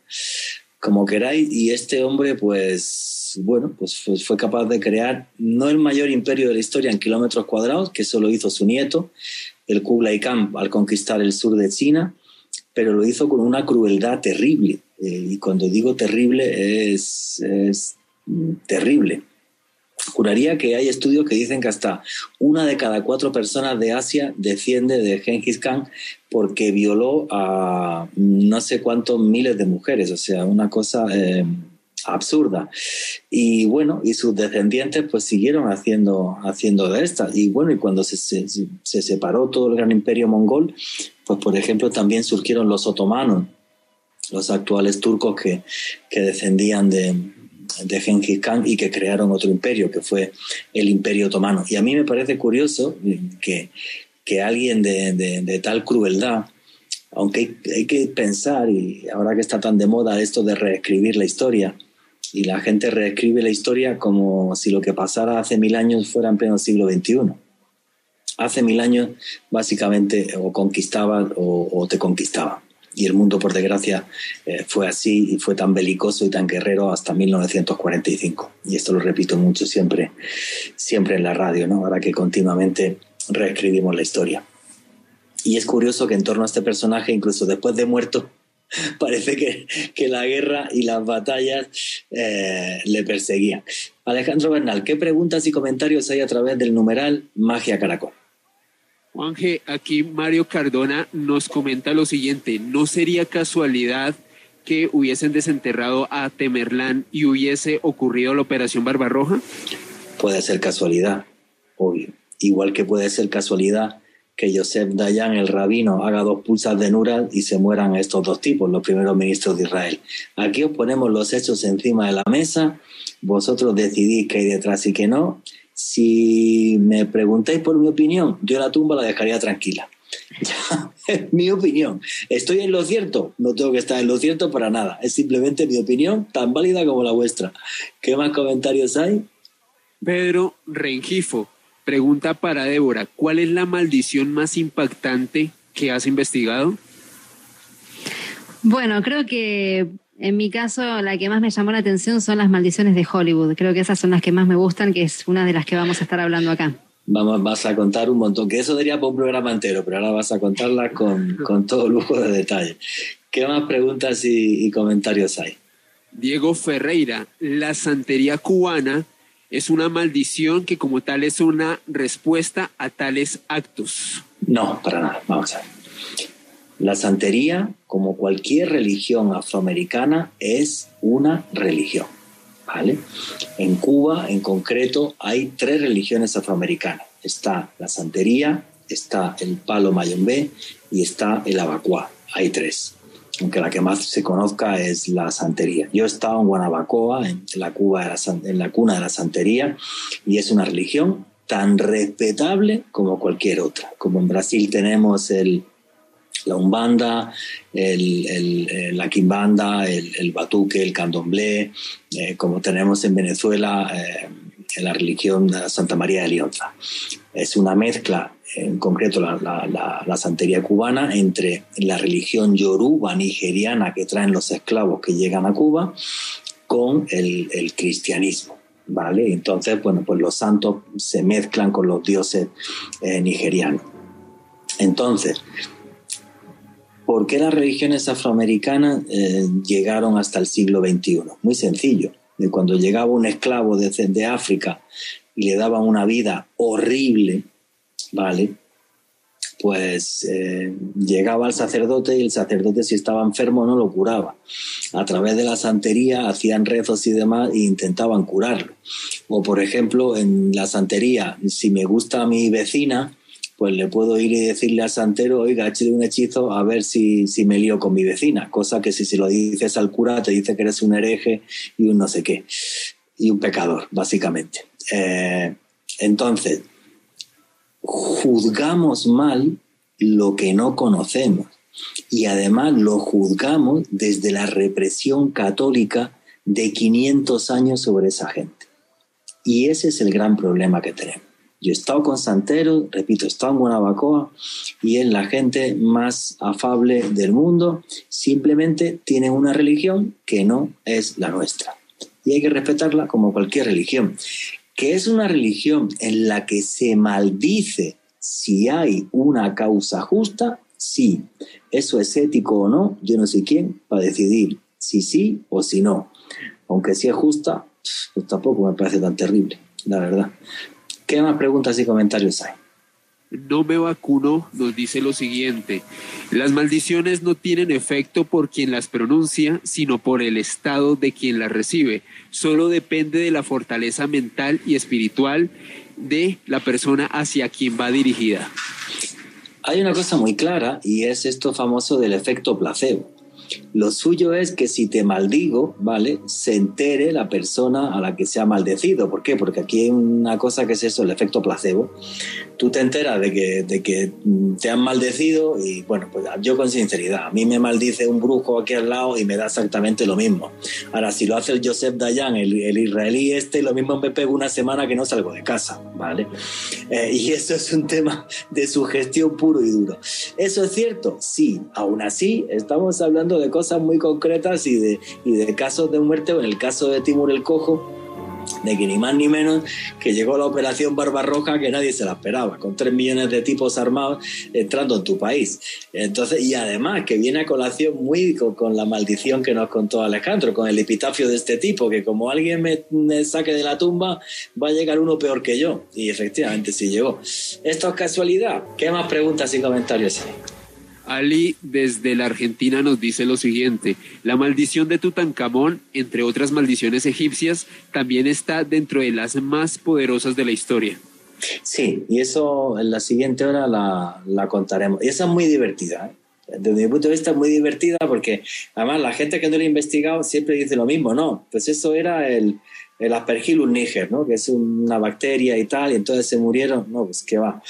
como queráis. Y este hombre, pues, bueno, pues fue capaz de crear no el mayor imperio de la historia en kilómetros cuadrados, que eso lo hizo su nieto, el Kublai Khan, al conquistar el sur de China, pero lo hizo con una crueldad terrible. Eh, y cuando digo terrible, es, es terrible. Juraría que hay estudios que dicen que hasta una de cada cuatro personas de Asia desciende de Genghis Khan porque violó a no sé cuántos miles de mujeres, o sea, una cosa eh, absurda. Y bueno, y sus descendientes pues siguieron haciendo, haciendo de estas. Y bueno, y cuando se, se, separó todo el gran imperio mongol, pues por ejemplo también surgieron los otomanos, los actuales turcos que, que descendían de, de Genghis Khan y que crearon otro imperio, que fue el imperio otomano. Y a mí me parece curioso que, que alguien de, de, tal crueldad, aunque hay, que pensar, y ahora que está tan de moda esto de reescribir la historia, y la gente reescribe la historia como si lo que pasara hace mil años fuera en pleno siglo XXI hace mil años básicamente o conquistaban o, te conquistaban. Y el mundo, por desgracia, eh, fue así y fue tan belicoso y tan guerrero hasta 1945. Y esto lo repito mucho siempre, siempre en la radio, ¿no? ahora que continuamente reescribimos la historia. Y es curioso que en torno a este personaje, incluso después de muerto, parece que, que, la guerra y las batallas eh, le perseguían. Alejandro Bernal, ¿qué preguntas y comentarios hay a través del numeral Magia Caracol? Juanje, aquí Mario Cardona nos comenta lo siguiente, ¿no sería casualidad que hubiesen desenterrado a Temerlán y hubiese ocurrido la operación Barbarroja? Puede ser casualidad, obvio. Igual que puede ser casualidad que Joseph Dayan, el rabino, haga dos pulsas de Nural y se mueran estos dos tipos, los primeros ministros de Israel. Aquí os ponemos los hechos encima de la mesa, vosotros decidís qué hay detrás y qué no, si me preguntáis por mi opinión, yo la tumba la dejaría tranquila. es mi opinión. ¿Estoy en lo cierto? No tengo que estar en lo cierto para nada. Es simplemente mi opinión, tan válida como la vuestra. ¿Qué más comentarios hay? Pedro Rengifo pregunta para Débora, ¿cuál es la maldición más impactante que has investigado? Bueno, creo que en mi caso, la que más me llamó la atención son las maldiciones de Hollywood. Creo que esas son las que más me gustan, que es una de las que vamos a estar hablando acá. Vamos, vas a contar un montón, que eso sería para un programa entero, pero ahora vas a contarla con, con todo lujo de detalle. ¿Qué más preguntas y, y comentarios hay? Diego Ferreira, la santería cubana es una maldición que como tal es una respuesta a tales actos. No, para nada. Vamos a ver. La santería, como cualquier religión afroamericana, es una religión. ¿vale? En Cuba, en concreto, hay tres religiones afroamericanas. Está la santería, está el palo mayombe y está el abacuá. Hay tres. Aunque la que más se conozca es la santería. Yo he estado en Guanabacoa, en la, Cuba en la cuna de la santería, y es una religión tan respetable como cualquier otra. Como en Brasil tenemos el la umbanda, el, la quimbanda, el, batuque, el candomblé, eh, como tenemos en Venezuela eh, la religión de Santa María de Lionza. Es una mezcla, en concreto la, santería cubana, entre la religión yoruba nigeriana que traen los esclavos que llegan a Cuba con el, cristianismo. ¿Vale? Entonces, bueno, pues los santos se mezclan con los dioses eh, nigerianos. Entonces, ¿Por qué las religiones afroamericanas eh, llegaron hasta el siglo XXI? Muy sencillo. Cuando llegaba un esclavo de, África y le daban una vida horrible, ¿vale? Pues eh, llegaba al sacerdote y el sacerdote si estaba enfermo no lo curaba. A través de la santería hacían rezos y demás e intentaban curarlo. O por ejemplo, en la santería, si me gusta mi vecina, pues le puedo ir y decirle al santero, oiga, échale un hechizo a ver si, si me lío con mi vecina. Cosa que si se lo dices al cura, te dice que eres un hereje y un no sé qué. Y un pecador, básicamente. Eh, entonces, juzgamos mal lo que no conocemos. Y además lo juzgamos desde la represión católica de 500 años sobre esa gente. Y ese es el gran problema que tenemos. Yo he estado con Santero, repito, he estado en Guanabacoa y es la gente más afable del mundo. Simplemente tienen una religión que no es la nuestra. Y hay que respetarla como cualquier religión. Que es una religión en la que se maldice si hay una causa justa, sí. Eso es ético o no, yo no sé quién para decidir si sí o si no. Aunque si es justa, pues tampoco me parece tan terrible, la verdad. ¿Qué más preguntas y comentarios hay? No me vacuno nos dice lo siguiente, las maldiciones no tienen efecto por quien las pronuncia, sino por el estado de quien las recibe. Solo depende de la fortaleza mental y espiritual de la persona hacia quien va dirigida. Hay una cosa muy clara y es esto famoso del efecto placebo. Lo suyo es que si te maldigo, ¿vale? Se entere la persona a la que se ha maldecido. ¿Por qué? Porque aquí hay una cosa que es eso, el efecto placebo. Tú te enteras de que, de que te han maldecido y, bueno, pues yo con sinceridad, a mí me maldice un brujo aquí al lado y me da exactamente lo mismo. Ahora, si lo hace el Joseph Dayan, el, israelí este, lo mismo me pego una semana que no salgo de casa, ¿vale? Eh, y eso es un tema de sugestión puro y duro. ¿Eso es cierto? Sí. Aún así, estamos hablando de cosas muy concretas y de, y de casos de muerte, en el caso de Timur el Cojo, de que ni más ni menos que llegó la operación Barbarroja que nadie se la esperaba, con tres millones de tipos armados entrando en tu país. Entonces, y además que viene a colación muy con, la maldición que nos contó Alejandro, con el epitafio de este tipo, que como alguien me, me, saque de la tumba, va a llegar uno peor que yo. Y efectivamente sí llegó. ¿Esto es casualidad? ¿Qué más preguntas y comentarios hay? Ali desde la Argentina nos dice lo siguiente, la maldición de Tutankamón, entre otras maldiciones egipcias, también está dentro de las más poderosas de la historia. Sí, y eso en la siguiente hora la, contaremos. Y esa es muy divertida. ¿eh? Desde mi punto de vista muy divertida porque además la gente que no lo ha investigado siempre dice lo mismo, ¿no? Pues eso era el, el Aspergillus niger, ¿no? Que es una bacteria y tal, y entonces se murieron. No, pues qué va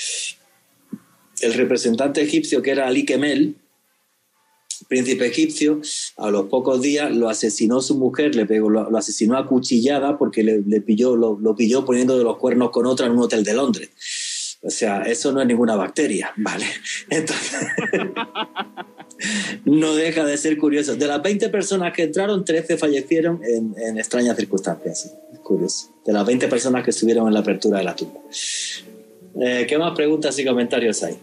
el representante egipcio, que era Ali Kemel, príncipe egipcio, a los pocos días lo asesinó su mujer, le pegó, lo, asesinó a cuchillada porque le, pilló, lo, pilló poniendo de los cuernos con otra en un hotel de Londres. O sea, eso no es ninguna bacteria, ¿vale? Entonces, no deja de ser curioso. De las 20 personas que entraron, 13 fallecieron en, extrañas circunstancias. curioso. De las 20 personas que estuvieron en la apertura de la tumba. Eh, ¿Qué más preguntas y comentarios hay?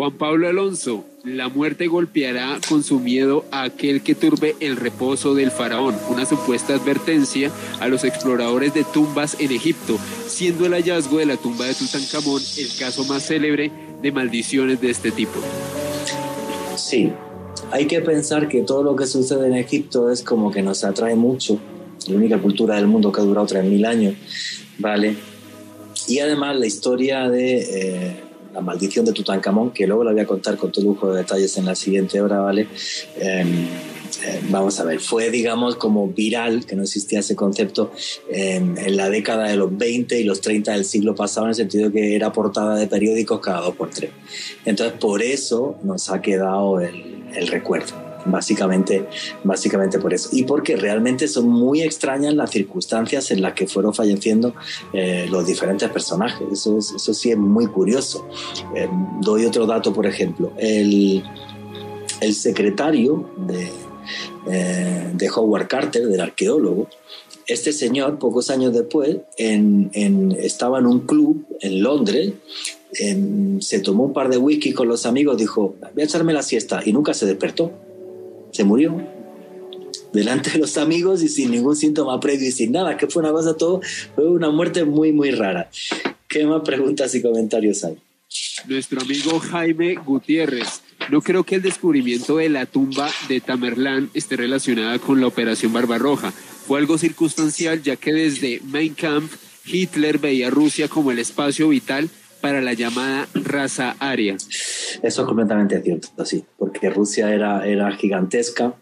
Juan Pablo Alonso, la muerte golpeará con su miedo a aquel que turbe el reposo del faraón, una supuesta advertencia a los exploradores de tumbas en Egipto, siendo el hallazgo de la tumba de Tutankamón el caso más célebre de maldiciones de este tipo. Sí, hay que pensar que todo lo que sucede en Egipto es como que nos atrae mucho, la única cultura del mundo que ha durado 3.000 años, ¿vale? Y además la historia de eh, la maldición de Tutankamón, que luego la voy a contar con todo lujo de detalles en la siguiente hora, ¿vale? Em, eh, vamos a ver, fue digamos como viral, que no existía ese concepto, em, en la década de los 20 y los 30 del siglo pasado, en el sentido que era portada de periódicos cada dos por tres. Entonces, por eso nos ha quedado el recuerdo básicamente, básicamente por eso. Y porque realmente son muy extrañas las circunstancias en las que fueron falleciendo eh, los diferentes personajes. Eso, eso sí es muy curioso. Eh, doy otro dato, por ejemplo. El, el secretario de, eh, de Howard Carter, del arqueólogo, este señor, pocos años después, estaba en un club en Londres, se tomó un par de whisky con los amigos, dijo, voy a echarme la siesta, y nunca se despertó se murió delante de los amigos y sin ningún síntoma previo y sin nada, que fue una cosa todo, fue una muerte muy, muy rara. ¿Qué más preguntas y comentarios hay? Nuestro amigo Jaime Gutiérrez. No creo que el descubrimiento de la tumba de Tamerlán esté relacionada con la Operación Barbarroja. Fue algo circunstancial, ya que desde Mein Kampf Hitler veía a Rusia como el espacio vital para la llamada raza aria. Eso es completamente cierto, sí, porque Rusia era, era gigantesca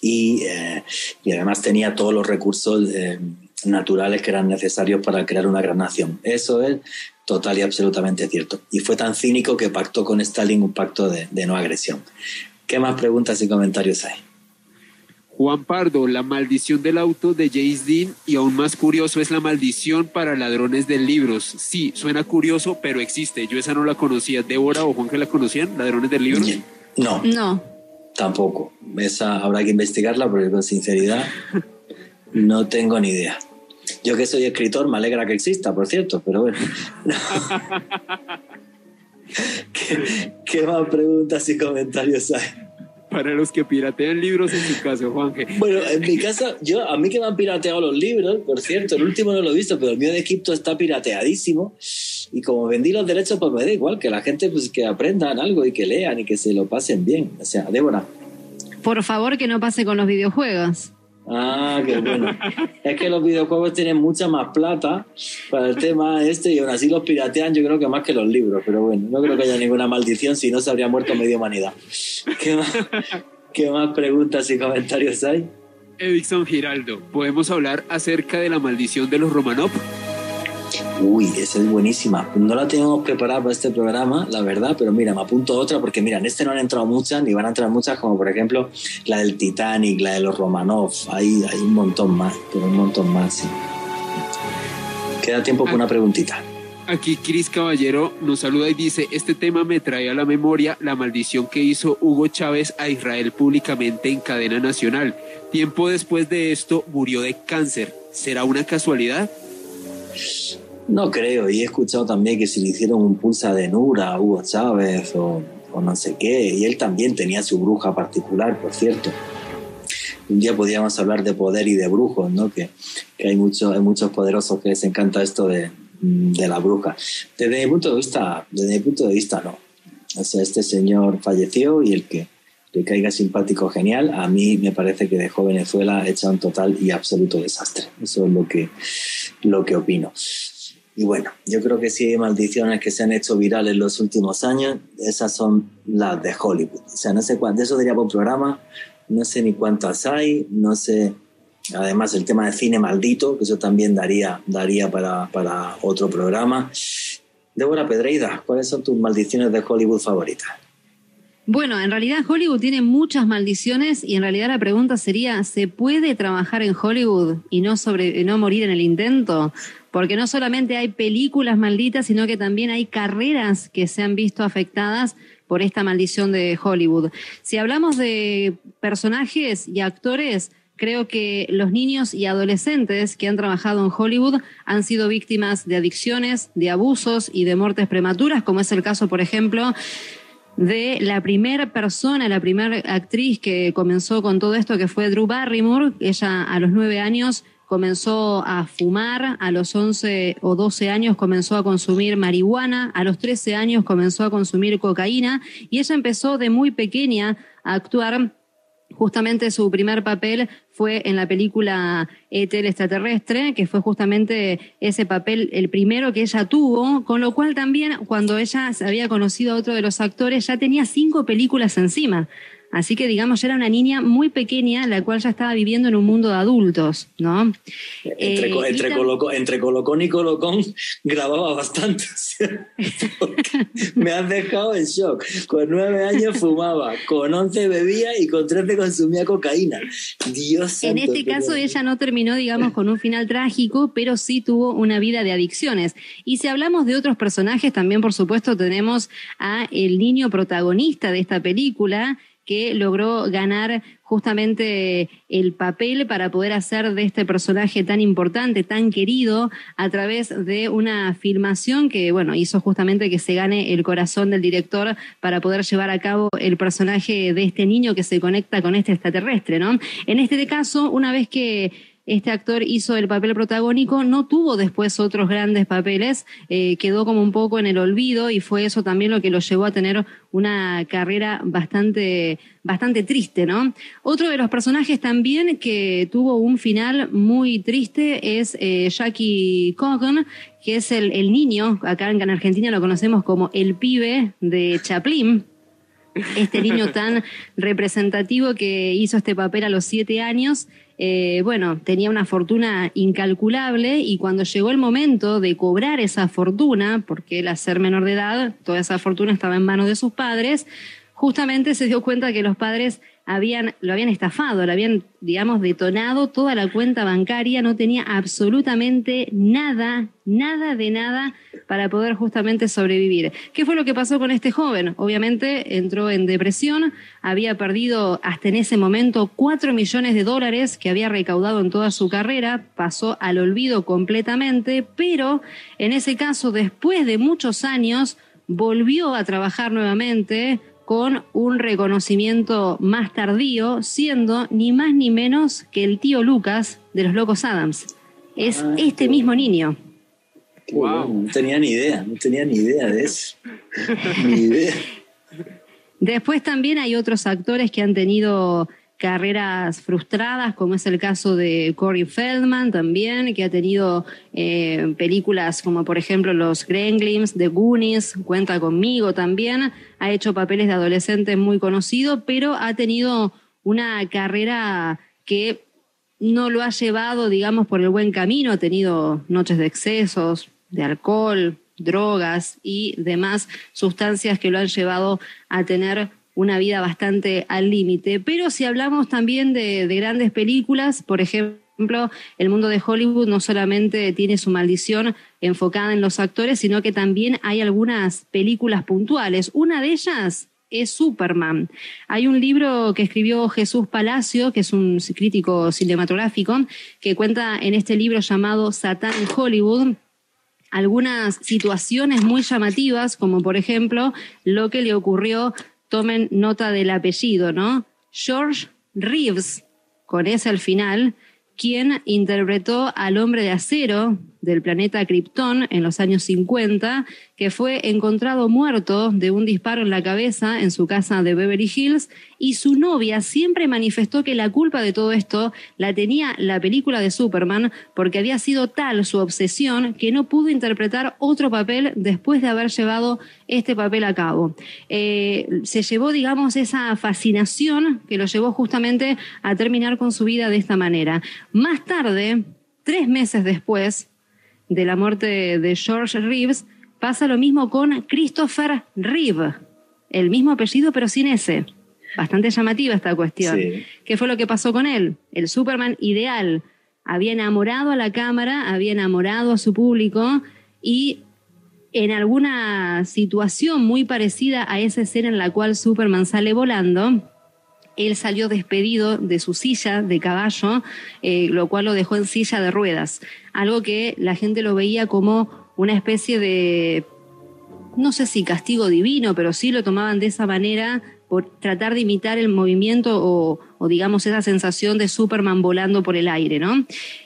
y, eh, y además tenía todos los recursos eh, naturales que eran necesarios para crear una gran nación. Eso es total y absolutamente cierto. Y fue tan cínico que pactó con Stalin un pacto de, de no agresión. ¿Qué más preguntas y comentarios hay? Juan Pardo, La maldición del auto de James Dean y aún más curioso es La maldición para ladrones de libros. Sí, suena curioso, pero existe. Yo esa no la conocía. ¿Débora o Juan que la conocían? ¿Ladrones de libros? No. No. Tampoco. Esa habrá que investigarla porque con sinceridad no tengo ni idea. Yo que soy escritor me alegra que exista, por cierto, pero bueno. ¿Qué, ¿Qué, más preguntas y comentarios hay? Para los que piratean libros en su caso, Juanje. Bueno, en mi casa, yo, a mí que me han pirateado los libros, por cierto, el último no lo he visto, pero el mío de Egipto está pirateadísimo. Y como vendí los derechos, pues me da igual, que la gente pues que aprendan algo y que lean y que se lo pasen bien. O sea, Débora. Por favor, que no pase con los videojuegos. Ah, qué bueno. es que los videojuegos tienen mucha más plata para el tema este y aún así los piratean yo creo que más que los libros, pero bueno, no creo que haya ninguna maldición, si no se habría muerto media humanidad. ¿Qué más, preguntas y comentarios hay? Edison Giraldo, ¿podemos hablar acerca de la maldición de los Romanov? Uy, esa es buenísima. No la tenemos preparada para este programa, la verdad, pero mira, me apunto otra porque mira, en este no han entrado muchas, ni van a entrar muchas, como por ejemplo la del Titanic, la de los Romanov. Hay, hay un montón más, pero un montón más, sí. Queda tiempo para una preguntita. Aquí Cris Caballero nos saluda y dice, este tema me trae a la memoria la maldición que hizo Hugo Chávez a Israel públicamente en cadena nacional. Tiempo después de esto murió de cáncer. ¿Será una casualidad? No creo, y he escuchado también que si le hicieron un pulsa de Nura a Hugo Chávez o, no sé qué, y él también tenía su bruja particular, por cierto. Un día podríamos hablar de poder y de brujos, ¿no? Que, hay, mucho, hay muchos poderosos que les encanta esto de, de la bruja. Desde mi punto de vista, desde mi punto de vista, no. O sea, este señor falleció y el que le caiga simpático, genial. A mí me parece que dejó Venezuela hecha un total y absoluto desastre. Eso es lo que, lo que opino. Y bueno, yo creo que sí hay maldiciones que se han hecho virales en los últimos años. Esas son las de Hollywood. O sea, no sé cuánto, eso diría por programa, no sé ni cuántas hay, no sé. Además, el tema de cine maldito, que eso también daría, daría para, para otro programa. Débora Pedreida, ¿cuáles son tus maldiciones de Hollywood favoritas? Bueno, en realidad Hollywood tiene muchas maldiciones y en realidad la pregunta sería, ¿se puede trabajar en Hollywood y no, sobre, no morir en el intento? Porque no solamente hay películas malditas, sino que también hay carreras que se han visto afectadas por esta maldición de Hollywood. Si hablamos de personajes y actores, creo que los niños y adolescentes que han trabajado en Hollywood han sido víctimas de adicciones, de abusos y de muertes prematuras, como es el caso, por ejemplo, de la primera persona, la primera actriz que comenzó con todo esto, que fue Drew Barrymore. Ella a los nueve años comenzó a fumar, a los once o doce años comenzó a consumir marihuana, a los trece años comenzó a consumir cocaína y ella empezó de muy pequeña a actuar Justamente su primer papel fue en la película Etel extraterrestre, que fue justamente ese papel el primero que ella tuvo, con lo cual también cuando ella había conocido a otro de los actores ya tenía cinco películas encima. Así que, digamos, ya era una niña muy pequeña, la cual ya estaba viviendo en un mundo de adultos, ¿no? Entre, eh, entre, Colocón y Colocón grababa bastante. me has dejado en shock. Con nueve años fumaba, con once bebía y con trece consumía cocaína. Dios En este caso, ella no terminó, digamos, con un final trágico, pero sí tuvo una vida de adicciones. Y si hablamos de otros personajes, también, por supuesto, tenemos a el niño protagonista de esta película, que logró ganar justamente el papel para poder hacer de este personaje tan importante, tan querido, a través de una filmación que, bueno, hizo justamente que se gane el corazón del director para poder llevar a cabo el personaje de este niño que se conecta con este extraterrestre, ¿no? En este caso, una vez que este actor hizo el papel protagónico, no tuvo después otros grandes papeles, eh, quedó como un poco en el olvido y fue eso también lo que lo llevó a tener una carrera bastante, bastante triste, ¿no? Otro de los personajes también que tuvo un final muy triste es eh, Jackie Cogan, que es el, el niño, acá en Argentina lo conocemos como el pibe de Chaplin, este niño tan representativo que hizo este papel a los siete años, eh, bueno, tenía una fortuna incalculable y cuando llegó el momento de cobrar esa fortuna, porque al ser menor de edad, toda esa fortuna estaba en manos de sus padres, justamente se dio cuenta que los padres habían, lo habían estafado, lo habían, digamos, detonado toda la cuenta bancaria, no tenía absolutamente nada, nada de nada para poder justamente sobrevivir. ¿Qué fue lo que pasó con este joven? Obviamente entró en depresión, había perdido hasta en ese momento cuatro millones de dólares que había recaudado en toda su carrera, pasó al olvido completamente, pero en ese caso, después de muchos años, volvió a trabajar nuevamente, con un reconocimiento más tardío, siendo ni más ni menos que el tío Lucas de los Locos Adams. Es ah, este mismo niño. Wow. No tenía ni idea, no tenía ni idea de eso. ni idea. Después también hay otros actores que han tenido carreras frustradas, como es el caso de Corey Feldman también, que ha tenido eh, películas como por ejemplo Los Gremlins, The Goonies, Cuenta conmigo también, ha hecho papeles de adolescente muy conocido, pero ha tenido una carrera que no lo ha llevado, digamos, por el buen camino, ha tenido noches de excesos, de alcohol, drogas y demás sustancias que lo han llevado a tener una vida bastante al límite. Pero si hablamos también de, grandes películas, por ejemplo, el mundo de Hollywood no solamente tiene su maldición enfocada en los actores, sino que también hay algunas películas puntuales. Una de ellas es Superman. Hay un libro que escribió Jesús Palacio, que es un crítico cinematográfico, que cuenta en este libro llamado Satán en Hollywood algunas situaciones muy llamativas, como por ejemplo lo que le ocurrió tomen nota del apellido, ¿no? George Reeves, con ese al final, quien interpretó al hombre de acero del planeta Krypton en los años 50, que fue encontrado muerto de un disparo en la cabeza en su casa de Beverly Hills, y su novia siempre manifestó que la culpa de todo esto la tenía la película de Superman, porque había sido tal su obsesión que no pudo interpretar otro papel después de haber llevado este papel a cabo. Eh, se llevó, digamos, esa fascinación que lo llevó justamente a terminar con su vida de esta manera. Más tarde, tres meses después, de la muerte de George Reeves, pasa lo mismo con Christopher Reeve, el mismo apellido pero sin ese. Bastante llamativa esta cuestión. ¿Qué fue lo que pasó con él? El Superman ideal. Había enamorado a la cámara, había enamorado a su público y en alguna situación muy parecida a esa escena en la cual Superman sale volando, él salió despedido de su silla de caballo, eh, lo cual lo dejó en silla de ruedas. Algo que la gente lo veía como una especie de, no sé si castigo divino, pero sí lo tomaban de esa manera por tratar de imitar el movimiento o, digamos esa sensación de Superman volando por el aire, ¿no?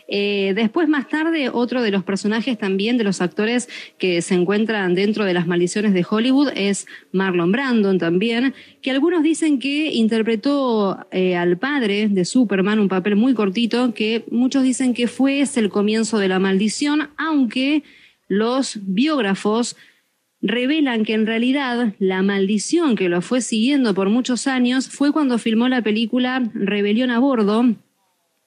Eh, después, más tarde, otro de los personajes también, de los actores que se encuentran dentro de las maldiciones de Hollywood es Marlon Brandon también, que algunos dicen que interpretó eh, al padre de Superman, un papel muy cortito, que muchos dicen que fue el comienzo de la maldición, aunque los biógrafos revelan que en realidad la maldición que lo fue siguiendo por muchos años fue cuando filmó la película Rebelión a Bordo,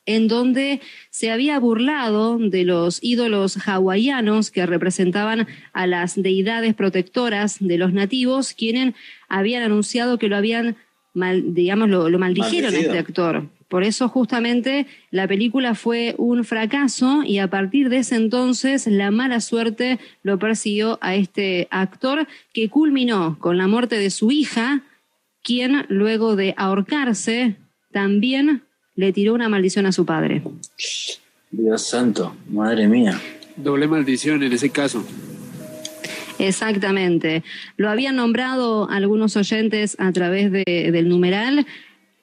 en donde se había burlado de los ídolos hawaianos que representaban a las deidades protectoras de los nativos, quienes habían anunciado que lo habían, digamos, lo, maldijeron a este actor. Por eso justamente la película fue un fracaso y a partir de ese entonces la mala suerte lo persiguió a este actor que culminó con la muerte de su hija, quien luego de ahorcarse también le tiró una maldición a su padre. Dios santo, madre mía. Doble maldición en ese caso. Exactamente. Lo habían nombrado algunos oyentes a través del numeral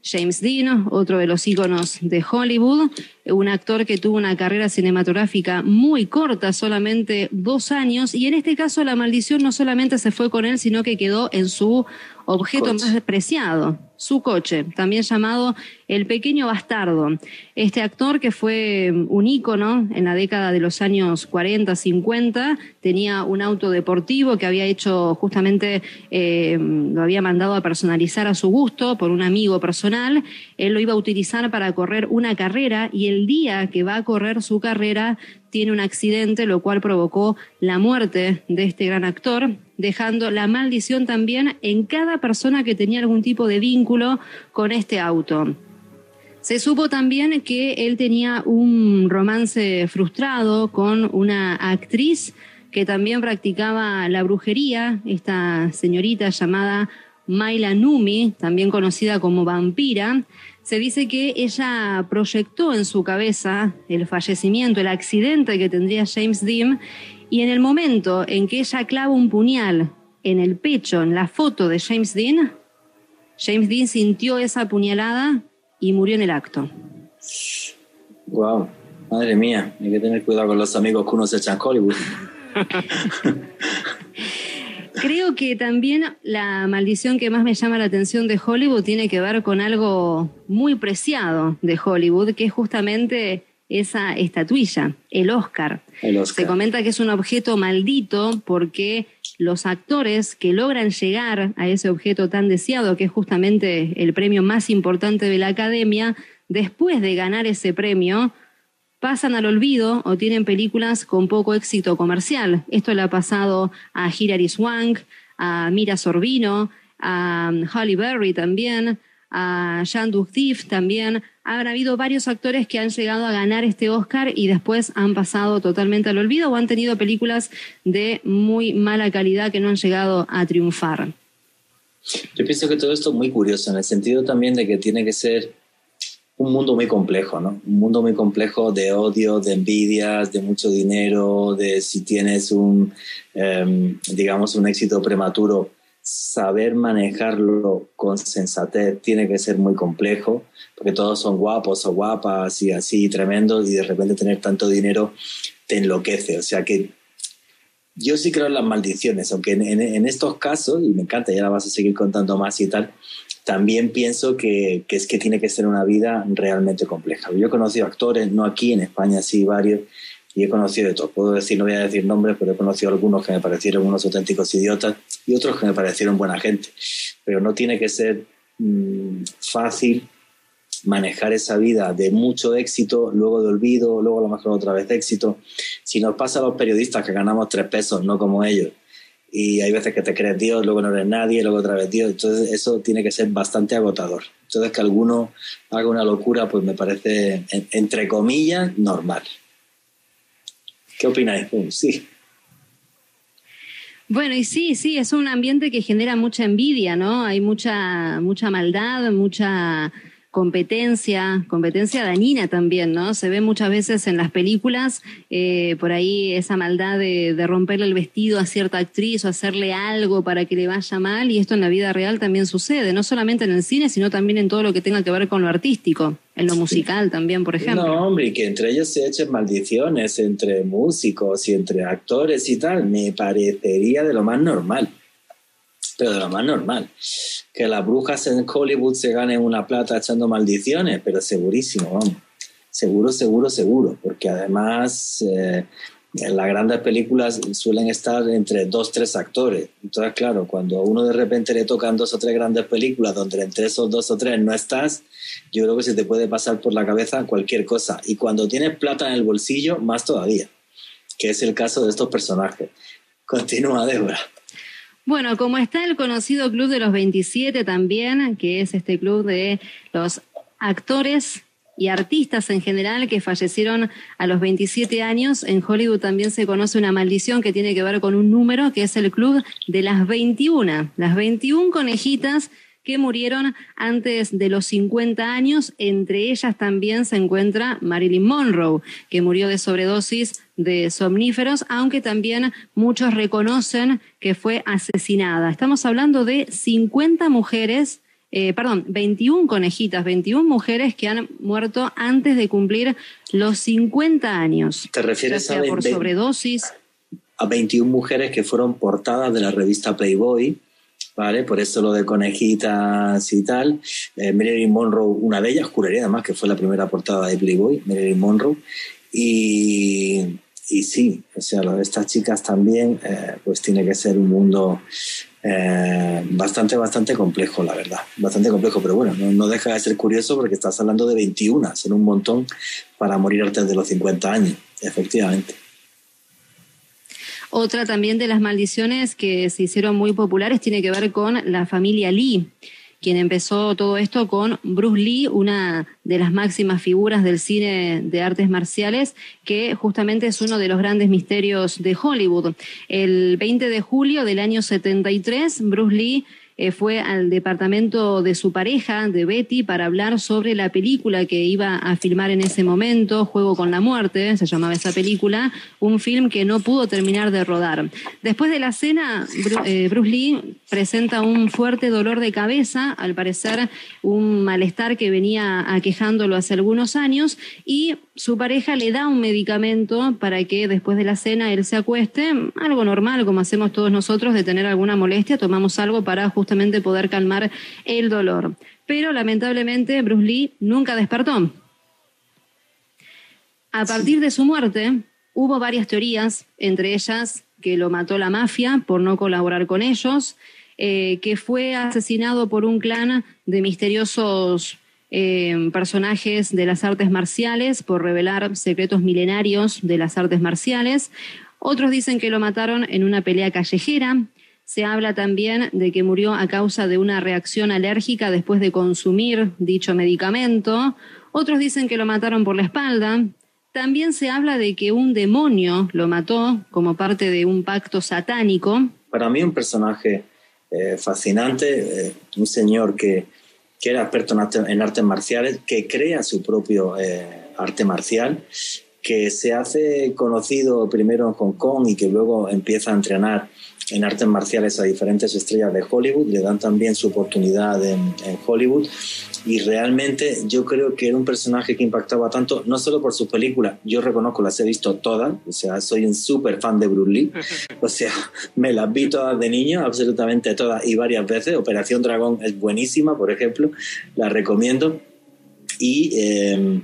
James Dean, otro de los íconos de Hollywood, un actor que tuvo una carrera cinematográfica muy corta, solamente dos años, y en este caso la maldición no solamente se fue con él, sino que quedó en su objeto más despreciado, su coche, también llamado El Pequeño Bastardo. Este actor que fue un ícono en la década de los años 40, 50, tenía un auto deportivo que había hecho justamente, eh, lo había mandado a personalizar a su gusto por un amigo personal. Él lo iba a utilizar para correr una carrera y el día que va a correr su carrera tiene un accidente, lo cual provocó la muerte de este gran actor, dejando la maldición también en cada persona que tenía algún tipo de vínculo con este auto. Se supo también que él tenía un romance frustrado con una actriz que también practicaba la brujería, esta señorita llamada Maila Numi, también conocida como vampira. Se dice que ella proyectó en su cabeza el fallecimiento, el accidente que tendría James Dean, y en el momento en que ella clava un puñal en el pecho, en la foto de James Dean, James Dean sintió esa puñalada y murió en el acto. Wow, madre mía, hay que tener cuidado con los amigos que uno se echa en Hollywood. Creo que también la maldición que más me llama la atención de Hollywood tiene que ver con algo muy preciado de Hollywood, que es justamente esa estatuilla, el Oscar. el Oscar. Se comenta que es un objeto maldito porque los actores que logran llegar a ese objeto tan deseado, que es justamente el premio más importante de la academia, después de ganar ese premio, pasan al olvido o tienen películas con poco éxito comercial. Esto le ha pasado a Hilary Swank, a Mira Sorbino, a Holly Berry también, a Jean Dujif también. Han habido varios actores que han llegado a ganar este Oscar y después han pasado totalmente al olvido o han tenido películas de muy mala calidad que no han llegado a triunfar. Yo pienso que todo esto es muy curioso, en el sentido también de que tiene que ser un mundo muy complejo, ¿no? Un mundo muy complejo de odio, de envidias, de mucho dinero, de si tienes un, em, digamos, un éxito prematuro, saber manejarlo con sensatez tiene que ser muy complejo, porque todos son guapos o guapas y así tremendos, y de repente tener tanto dinero te enloquece. O sea que yo sí creo en las maldiciones, aunque en, en estos casos, y me encanta, ya la vas a seguir contando más y tal, también pienso que, que, es que tiene que ser una vida realmente compleja. Yo he conocido actores, no aquí, en España sí, varios, y he conocido de todo. Puedo decir, no voy a decir nombres, pero he conocido algunos que me parecieron unos auténticos idiotas y otros que me parecieron buena gente. Pero no tiene que ser mmm, fácil manejar esa vida de mucho éxito, luego de olvido, luego a lo mejor otra vez de éxito. Si nos pasa a los periodistas que ganamos tres pesos, no como ellos, y hay veces que te crees Dios, luego no eres nadie, luego otra vez Dios. Entonces eso tiene que ser bastante agotador. Entonces que alguno haga una locura, pues me parece, entre comillas, normal. ¿Qué opináis? Sí. Bueno, y sí, sí, es un ambiente que genera mucha envidia, ¿no? Hay mucha, mucha maldad, mucha competencia, competencia dañina también, ¿no? Se ve muchas veces en las películas eh, por ahí esa maldad de, de, romperle el vestido a cierta actriz o hacerle algo para que le vaya mal y esto en la vida real también sucede, no solamente en el cine, sino también en todo lo que tenga que ver con lo artístico, en lo musical también, por ejemplo. No, hombre, y que entre ellos se echen maldiciones, entre músicos y entre actores y tal, me parecería de lo más normal pero de lo más normal. Que las brujas en Hollywood se ganen una plata echando maldiciones, pero segurísimo, vamos. Seguro, seguro, seguro, porque además eh, en las grandes películas suelen estar entre dos, tres actores. Entonces, claro, cuando a uno de repente le tocan dos o tres grandes películas donde entre esos dos o tres no estás, yo creo que se te puede pasar por la cabeza cualquier cosa. Y cuando tienes plata en el bolsillo, más todavía, que es el caso de estos personajes. Continúa, Débora. Bueno, como está el conocido Club de los 27 también, que es este club de los actores y artistas en general que fallecieron a los 27 años, en Hollywood también se conoce una maldición que tiene que ver con un número, que es el club de las 21, las 21 conejitas que murieron antes de los 50 años. Entre ellas también se encuentra Marilyn Monroe, que murió de sobredosis de somníferos, aunque también muchos reconocen que fue asesinada. Estamos hablando de 50 mujeres. Eh, perdón, 21 conejitas, 21 mujeres que han muerto antes de cumplir los 50 años. ¿Te refieres sea a por sobredosis? A 21 mujeres que fueron portadas de la revista Playboy ¿vale? Por eso lo de conejitas y tal. Eh, Marilyn Monroe, una de ellas, juraría además que fue la primera portada de Playboy, Marilyn Monroe. Y, y sí, o sea, lo de estas chicas también, eh, pues tiene que ser un mundo eh, bastante, bastante complejo, la verdad. Bastante complejo, pero bueno, no, deja de ser curioso porque estás hablando de 21, son un montón para morir antes de los 50 años, efectivamente. Otra también de las maldiciones que se hicieron muy populares tiene que ver con la familia Lee quien empezó todo esto con Bruce Lee, una de las máximas figuras del cine de artes marciales, que justamente es uno de los grandes misterios de Hollywood. El 20 de julio del año 73, Bruce Lee eh, fue al departamento de su pareja, de Betty, para hablar sobre la película que iba a filmar en ese momento, Juego con la Muerte, se llamaba esa película, un film que no pudo terminar de rodar. Después de la cena, eh, Bruce Lee presenta un fuerte dolor de cabeza, al parecer un malestar que venía aquejándolo hace algunos años, y su pareja le da un medicamento para que después de la cena él se acueste, algo normal, como hacemos todos nosotros, de tener alguna molestia, tomamos algo para justamente poder calmar el dolor. Pero lamentablemente Bruce Lee nunca despertó. A partir de su muerte, hubo varias teorías, entre ellas que lo mató la mafia por no colaborar con ellos, eh, que fue asesinado por un clan de misteriosos eh, personajes de las artes marciales por revelar secretos milenarios de las artes marciales. Otros dicen que lo mataron en una pelea callejera. Se habla también de que murió a causa de una reacción alérgica después de consumir dicho medicamento. Otros dicen que lo mataron por la espalda. También se habla de que un demonio lo mató como parte de un pacto satánico. Para mí un personaje eh, fascinante, eh, un señor que que era experto en, artes marciales, que crea su propio eh, arte marcial, que se hace conocido primero en Hong Kong y que luego empieza a entrenar en artes marciales a diferentes estrellas de Hollywood, le dan también su oportunidad en, Hollywood. Y realmente yo creo que era un personaje que impactaba tanto, no solo por sus películas, yo reconozco, las he visto todas, o sea, soy un súper fan de Bruce Lee, o sea, me las vi todas de niño, absolutamente todas y varias veces, Operación Dragón es buenísima, por ejemplo, la recomiendo. Y... Eh,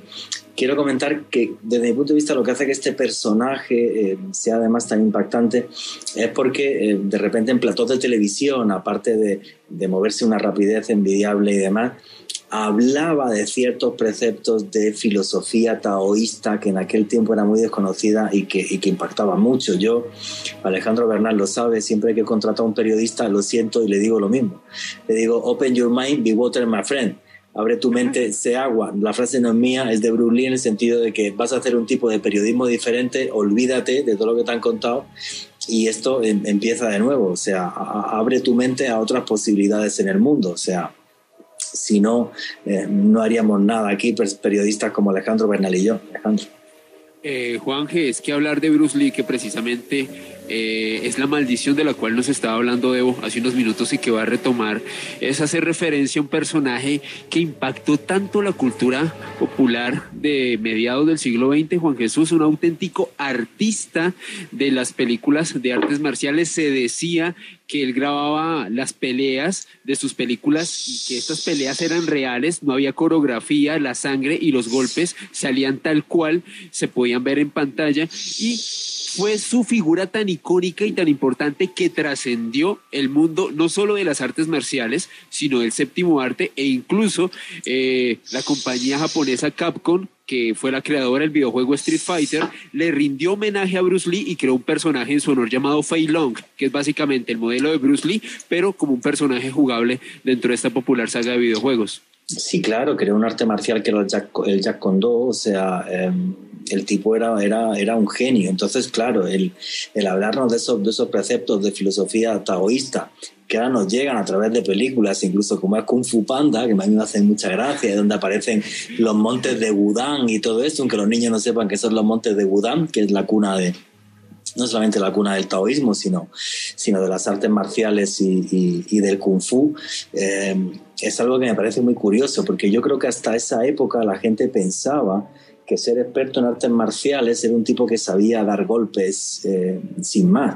quiero comentar que desde mi punto de vista lo que hace que este personaje eh, sea además tan impactante es porque eh, de repente en platós de televisión, aparte de, de, moverse una rapidez envidiable y demás, hablaba de ciertos preceptos de filosofía taoísta que en aquel tiempo era muy desconocida y que, y que impactaba mucho. Yo, Alejandro Bernal lo sabe, siempre que contrato a un periodista lo siento y le digo lo mismo. Le digo, open your mind, be water, my friend abre tu mente, sé agua. La frase no es mía, es de Bruce Lee en el sentido de que vas a hacer un tipo de periodismo diferente, olvídate de todo lo que te han contado y esto em, empieza de nuevo. O sea, abre tu mente a otras posibilidades en el mundo. O sea, si no, eh, no haríamos nada aquí, periodistas como Alejandro Bernal y yo. Alejandro. Eh, Juanje, es que hablar de Bruce Lee, que precisamente eh, es la maldición de la cual nos estaba hablando Evo hace unos minutos y que va a retomar, es hacer referencia a un personaje que impactó tanto la cultura popular de mediados del siglo XX, Juan Jesús, un auténtico artista de las películas de artes marciales, se decía que él grababa las peleas de sus películas y que estas peleas eran reales, no había coreografía, la sangre y los golpes salían tal cual, se podían ver en pantalla. Y fue su figura tan icónica y tan importante que trascendió el mundo no solo de las artes marciales, sino del séptimo arte e incluso eh, la compañía japonesa Capcom que fue la creadora del videojuego Street Fighter, le rindió homenaje a Bruce Lee y creó un personaje en su honor llamado Fei Long, que es básicamente el modelo de Bruce Lee, pero como un personaje jugable dentro de esta popular saga de videojuegos. Sí, claro, creó un arte marcial que era el Jack, el Jack Kondo, o sea, em, el tipo era, era, era un genio. Entonces, claro, el, el hablarnos de esos, de esos preceptos de filosofía taoísta que ahora nos llegan a través de películas, incluso como es Kung Fu Panda, que a mí me hace mucha gracia, donde aparecen los montes de Wudang y todo eso, aunque los niños no sepan que son los montes de Wudang, que es la cuna de, no solamente la cuna del taoísmo, sino, sino de las artes marciales y, y, del kung fu, eh, es algo que me parece muy curioso, porque yo creo que hasta esa época la gente pensaba que ser experto en artes marciales era un tipo que sabía dar golpes eh, sin más.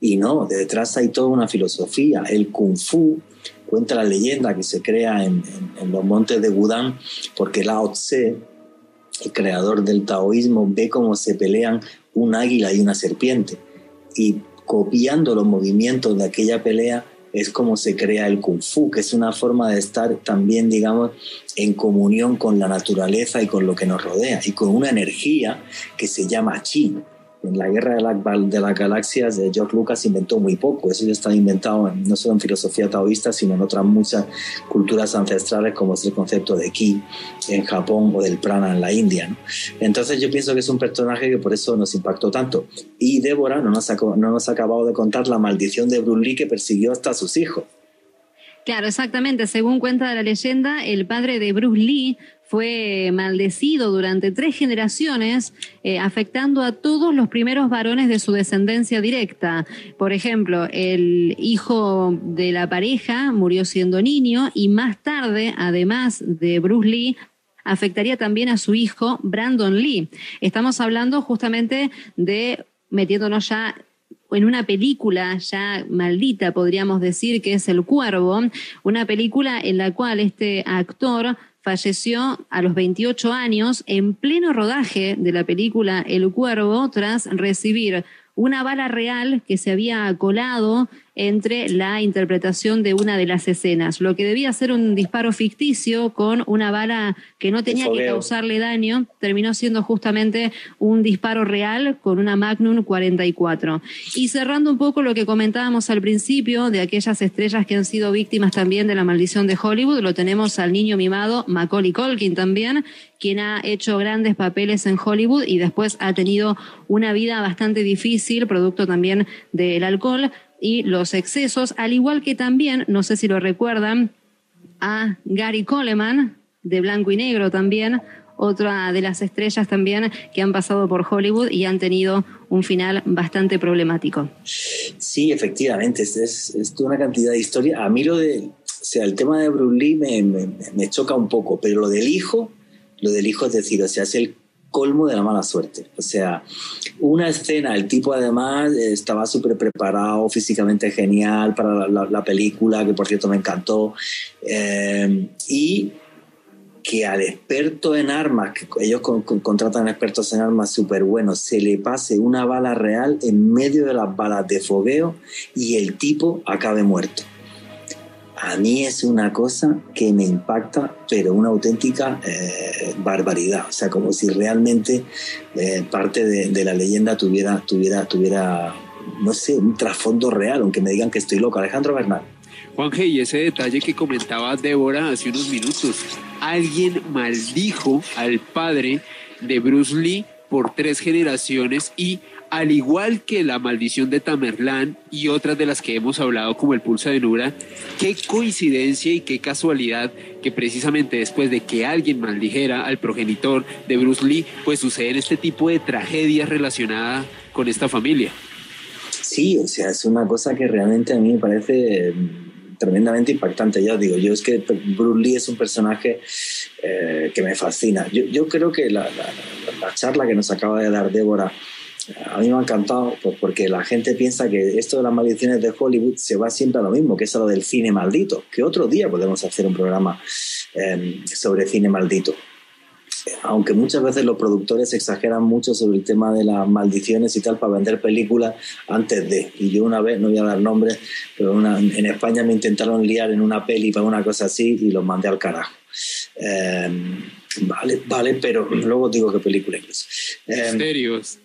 Y no, detrás hay toda una filosofía. El kung fu cuenta la leyenda que se crea en, los montes de Wudang porque Lao Tse, el creador del taoísmo, ve cómo se pelean un águila y una serpiente. Y copiando los movimientos de aquella pelea, es como se crea el kung fu, que es una forma de estar también, digamos, en comunión con la naturaleza y con lo que nos rodea y con una energía que se llama chi en la guerra de, las galaxias, George Lucas inventó muy poco. Eso ya está inventado no solo en filosofía taoísta, sino en otras muchas culturas ancestrales, como es el concepto de ki en Japón o del prana en la India. Entonces, yo pienso que es un personaje que por eso nos impactó tanto. Y Débora no nos ha, acabado de contar la maldición de Bruce Lee que persiguió hasta a sus hijos. Claro, exactamente. Según cuenta la leyenda, el padre de Bruce Lee fue maldecido durante tres generaciones, eh, afectando a todos los primeros varones de su descendencia directa. Por ejemplo, el hijo de la pareja murió siendo niño y más tarde, además de Bruce Lee, afectaría también a su hijo Brandon Lee. Estamos hablando justamente de metiéndonos ya en una película ya maldita, podríamos decir, que es El Cuervo, una película en la cual este actor falleció a los 28 años en pleno rodaje de la película El Cuervo tras recibir una bala real que se había colado entre la interpretación de una de las escenas. Lo que debía ser un disparo ficticio con una bala que no tenía que causarle daño, terminó siendo justamente un disparo real con una Magnum 44. Y cerrando un poco lo que comentábamos al principio de aquellas estrellas que han sido víctimas también de la maldición de Hollywood, lo tenemos al niño mimado Macaulay Culkin también, quien ha hecho grandes papeles en Hollywood y después ha tenido una vida bastante difícil, producto también del alcohol y los excesos, al igual que también, no sé si lo recuerdan, a Gary Coleman, de blanco y negro también, otra de las estrellas también que han pasado por Hollywood y han tenido un final bastante problemático. Sí, efectivamente, es, es, una cantidad de historia. A mí lo de, o sea, el tema de Bruce Lee me, me, me choca un poco, pero lo del hijo, lo del hijo es decir, o sea, es el colmo de la mala suerte. O sea, una escena, el tipo además estaba súper preparado, físicamente genial para la, película, que por cierto me encantó, eh, y que al experto en armas, que ellos contratan expertos en armas súper buenos, se le pase una bala real en medio de las balas de fogueo y el tipo acabe muerto a mí es una cosa que me impacta, pero una auténtica eh, barbaridad. O sea, como si realmente eh, parte de, la leyenda tuviera, tuviera, tuviera, no sé, un trasfondo real, aunque me digan que estoy loco. Alejandro Bernal. Juanje, y ese detalle que comentaba Débora hace unos minutos, alguien maldijo al padre de Bruce Lee por tres generaciones y al igual que la maldición de Tamerlán y otras de las que hemos hablado como el pulso de Nura, qué coincidencia y qué casualidad que precisamente después de que alguien maldijera al progenitor de Bruce Lee, pues suceden este tipo de tragedias relacionadas con esta familia. Sí, o sea, es una cosa que realmente a mí me parece mm, tremendamente impactante. Ya os digo, yo es que Bruce Lee es un personaje eh, que me fascina. Yo, creo que la, la charla que nos acaba de dar Débora a mí me ha encantado pues, porque la gente piensa que esto de las maldiciones de Hollywood se va siempre a lo mismo, que es lo del cine maldito, que otro día podemos hacer un programa em, sobre cine maldito. Aunque muchas veces los productores exageran mucho sobre el tema de las maldiciones y tal para vender películas antes de. Y yo una vez, no voy a dar nombres, pero en España me intentaron liar en una peli para una cosa así y los mandé al carajo. Em, Vale, vale, pero luego digo qué película incluso. Misterios.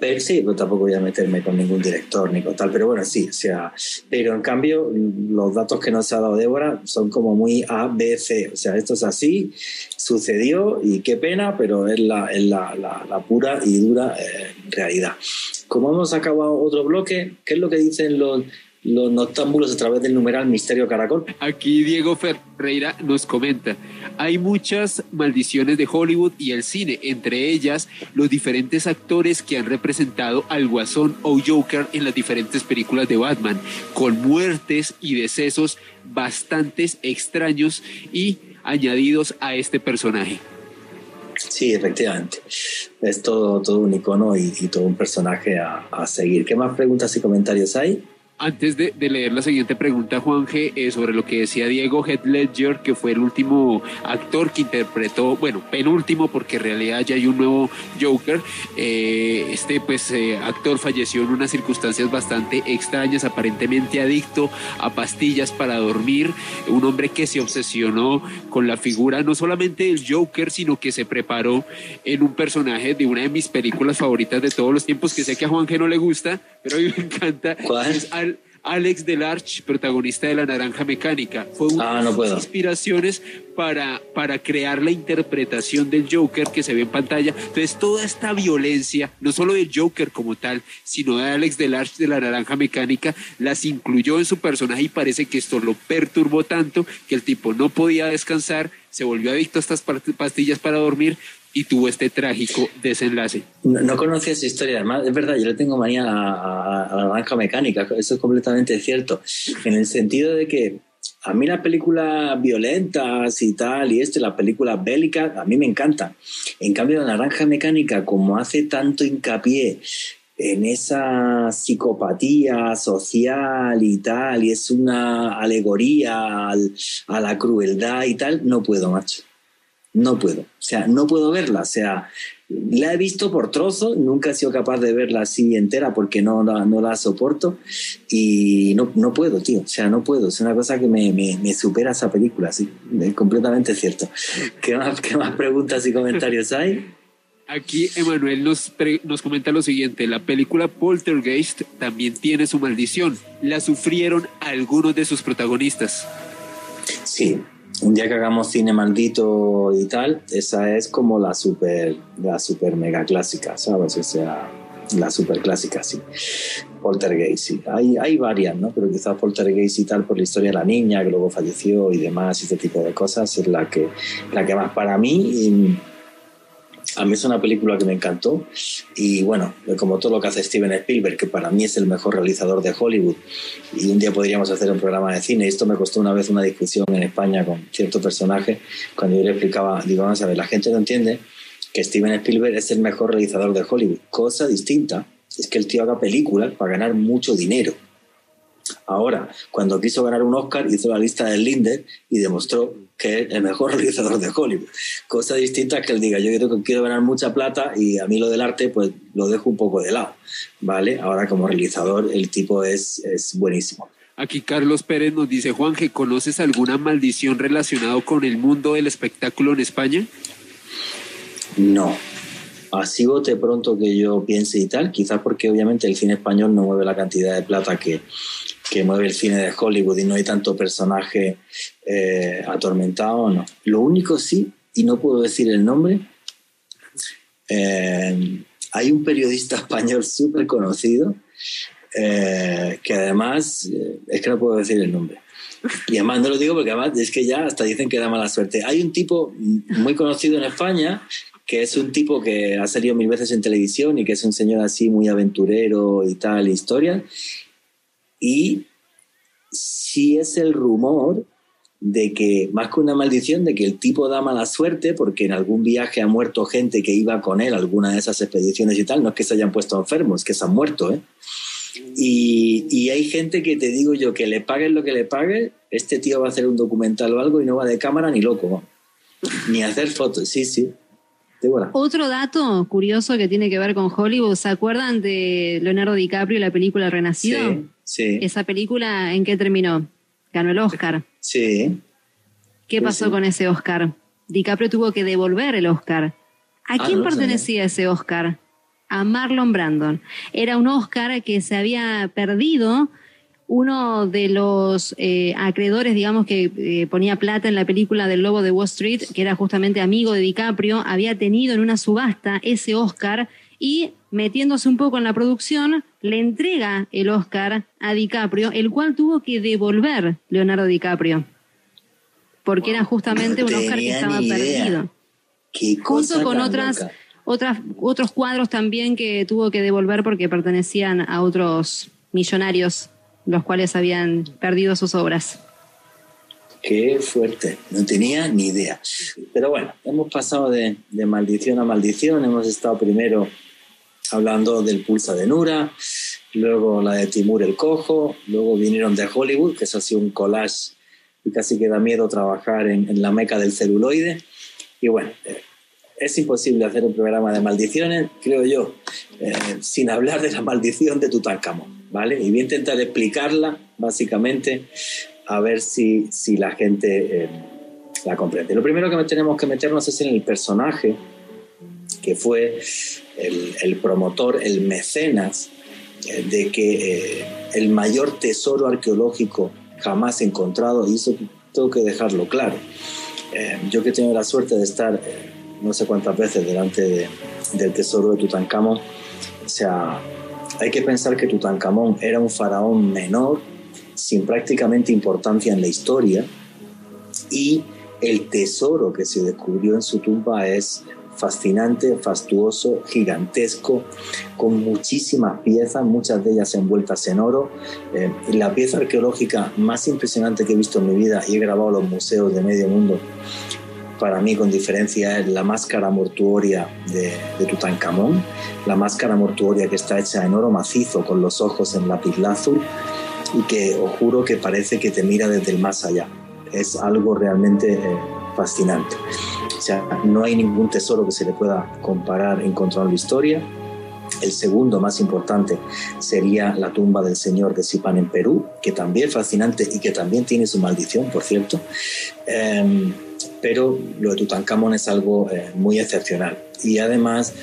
Eh, sí, pero tampoco voy a meterme con ningún director ni con tal, pero bueno, sí, o sea, pero en cambio los datos que nos ha dado Débora son como muy A, B, C, o sea, esto es así, sucedió y qué pena, pero es la, es la, la, pura y dura eh, realidad. Como hemos acabado otro bloque, ¿qué es lo que dicen los los noctámbulos a través del numeral Misterio Caracol. Aquí Diego Ferreira nos comenta, hay muchas maldiciones de Hollywood y el cine, entre ellas los diferentes actores que han representado al Guasón o Joker en las diferentes películas de Batman, con muertes y decesos bastantes extraños y añadidos a este personaje. Sí, efectivamente. Es todo, todo un icono y, todo un personaje a, a seguir. ¿Qué más preguntas y comentarios hay? Antes de, leer la siguiente pregunta, Juan G, eh, sobre lo que decía Diego Heath Ledger, que fue el último actor que interpretó, bueno, penúltimo, porque en realidad ya hay un nuevo Joker. Eh, este, pues, eh, actor falleció en unas circunstancias bastante extrañas, aparentemente adicto a pastillas para dormir. Un hombre que se obsesionó con la figura no solamente del Joker, sino que se preparó en un personaje de una de mis películas favoritas de todos los tiempos, que sé que a Juan G no le gusta, pero a mí me encanta. ¿Cuál? Alex Delarge, protagonista de La Naranja Mecánica. Fue una ah, de las inspiraciones para, para crear la interpretación del Joker que se ve en pantalla. Entonces, toda esta violencia, no solo del Joker como tal, sino de Alex Delarge de La Naranja Mecánica, las incluyó en su personaje y parece que esto lo perturbó tanto que el tipo no podía descansar, se volvió adicto a estas pastillas para dormir y tuvo este trágico desenlace. No, conocía esa historia, además es verdad, yo le tengo manía a, la naranja mecánica, eso es completamente cierto, en el sentido de que a mí las películas violentas y tal, y este, las películas bélicas, a mí me encantan. En cambio, la naranja mecánica, como hace tanto hincapié en esa psicopatía social y tal, y es una alegoría a la crueldad y tal, no puedo, macho no puedo. O sea, no puedo verla. O sea, la he visto por trozo, nunca he sido capaz de verla así entera porque no, no, la soporto y no, no, puedo, tío. O sea, no puedo. Es una cosa que me, me, supera esa película, sí. Es completamente cierto. ¿Qué más, qué más preguntas y comentarios hay? Aquí Emanuel nos, nos comenta lo siguiente, la película Poltergeist también tiene su maldición. ¿La sufrieron algunos de sus protagonistas? Sí, día que hagamos cine maldito y tal, esa es como la super, la super mega clásica, ¿sabes? O sea, la super clásica, sí. Poltergeist, sí. Hay, hay varias, ¿no? Pero quizás Poltergeist y tal, por la historia de la niña que luego falleció y demás, este tipo de cosas, es la que, la que más para mí a mí es una película que me encantó y bueno, como todo lo que hace Steven Spielberg, que para mí es el mejor realizador de Hollywood y un día podríamos hacer un programa de cine. Esto me costó una vez una discusión en España con cierto personaje cuando yo le explicaba, digo, vamos a ver, la gente no entiende que Steven Spielberg es el mejor realizador de Hollywood. Cosa distinta es que el tío haga películas para ganar mucho dinero. Ahora, cuando quiso ganar un Oscar, hizo la lista del Linder y demostró que es el mejor realizador de Hollywood. Cosa distinta que él diga, yo quiero, quiero ganar mucha plata y a mí lo del arte, pues lo dejo un poco de lado. ¿Vale? Ahora, como realizador, el tipo es, es buenísimo. Aquí Carlos Pérez nos dice, Juan, ¿que conoces alguna maldición relacionada con el mundo del espectáculo en España? No, así bote pronto que yo piense y tal, quizás porque obviamente el cine español no mueve la cantidad de plata que, que mueve el cine de Hollywood y no hay tanto personaje eh, atormentado, no. Lo único sí, y no puedo decir el nombre, eh, hay un periodista español súper conocido eh, que además, es que no puedo decir el nombre. Y además no lo digo porque además es que ya hasta dicen que da mala suerte. Hay un tipo muy conocido en España que es un tipo que ha salido mil veces en televisión y que es un señor así muy aventurero y tal, historia, y sí es el rumor de que, más que una maldición, de que el tipo da mala suerte porque en algún viaje ha muerto gente que iba con él, alguna de esas expediciones y tal, no es que se hayan puesto enfermos, es que se han muerto, ¿eh? Y, y, hay gente que te digo yo que le paguen lo que le pague, este tío va a hacer un documental o algo y no va de cámara ni loco, ni hacer fotos, sí, sí. Otro dato curioso que tiene que ver con Hollywood, ¿se acuerdan de Leonardo DiCaprio y la película El Renacido? Sí, sí. ¿Esa película en qué terminó? Ganó el Oscar. Sí. ¿Qué pasó con ese Oscar? DiCaprio tuvo que devolver el Oscar. ¿A ah, quién pertenecía ese Oscar? A Marlon Brandon. Era un Oscar que se había perdido uno de los eh, acreedores, digamos, que eh, ponía plata en la película del Lobo de Wall Street, que era justamente amigo de DiCaprio, había tenido en una subasta ese Oscar y metiéndose un poco en la producción, le entrega el Oscar a DiCaprio, el cual tuvo que devolver Leonardo DiCaprio, porque era justamente un Oscar que estaba perdido. Junto con otras, otras, otros cuadros también que tuvo que devolver porque pertenecían a otros millonarios los cuales habían perdido sus obras. Qué fuerte, no tenía ni idea. Pero bueno, hemos pasado de, maldición a maldición, hemos estado primero hablando del pulsa de Nura, luego la de Timur el Cojo, luego vinieron de Hollywood, que es así un collage y casi que da miedo trabajar en, la meca del celuloide. Y bueno, eh, es imposible hacer un programa de maldiciones, creo yo, eh, sin hablar de la maldición de Tutankamón, ¿vale? Y voy a intentar explicarla, básicamente, a ver si, si la gente eh, la comprende. Lo primero que tenemos que meternos es en el personaje que fue el, promotor, el mecenas de que el mayor tesoro arqueológico jamás encontrado y eso tengo que dejarlo claro. Eh, yo que he tenido la suerte de estar eh, no sé cuántas veces delante del tesoro de Tutankamón, o sea, hay que pensar que Tutankamón era un faraón menor, sin prácticamente importancia en la historia, y el tesoro que se descubrió en su tumba es fascinante, fastuoso, gigantesco, con muchísimas piezas, muchas de ellas envueltas en oro. Eh, la pieza arqueológica más impresionante que he visto en mi vida y he grabado los museos de medio mundo, para mí con diferencia es la máscara mortuoria de, de Tutankamón, la máscara mortuoria que está hecha en oro macizo con los ojos en lapislázuli y que os juro que parece que te mira desde el más allá. Es algo realmente eh, fascinante. O sea, no hay ningún tesoro que se le pueda comparar en la historia. El segundo más importante sería la tumba del señor de Sipan en Perú, que también es fascinante y que también tiene su maldición, por cierto. Em, pero lo de Tutankamón es algo eh, muy excepcional. Y además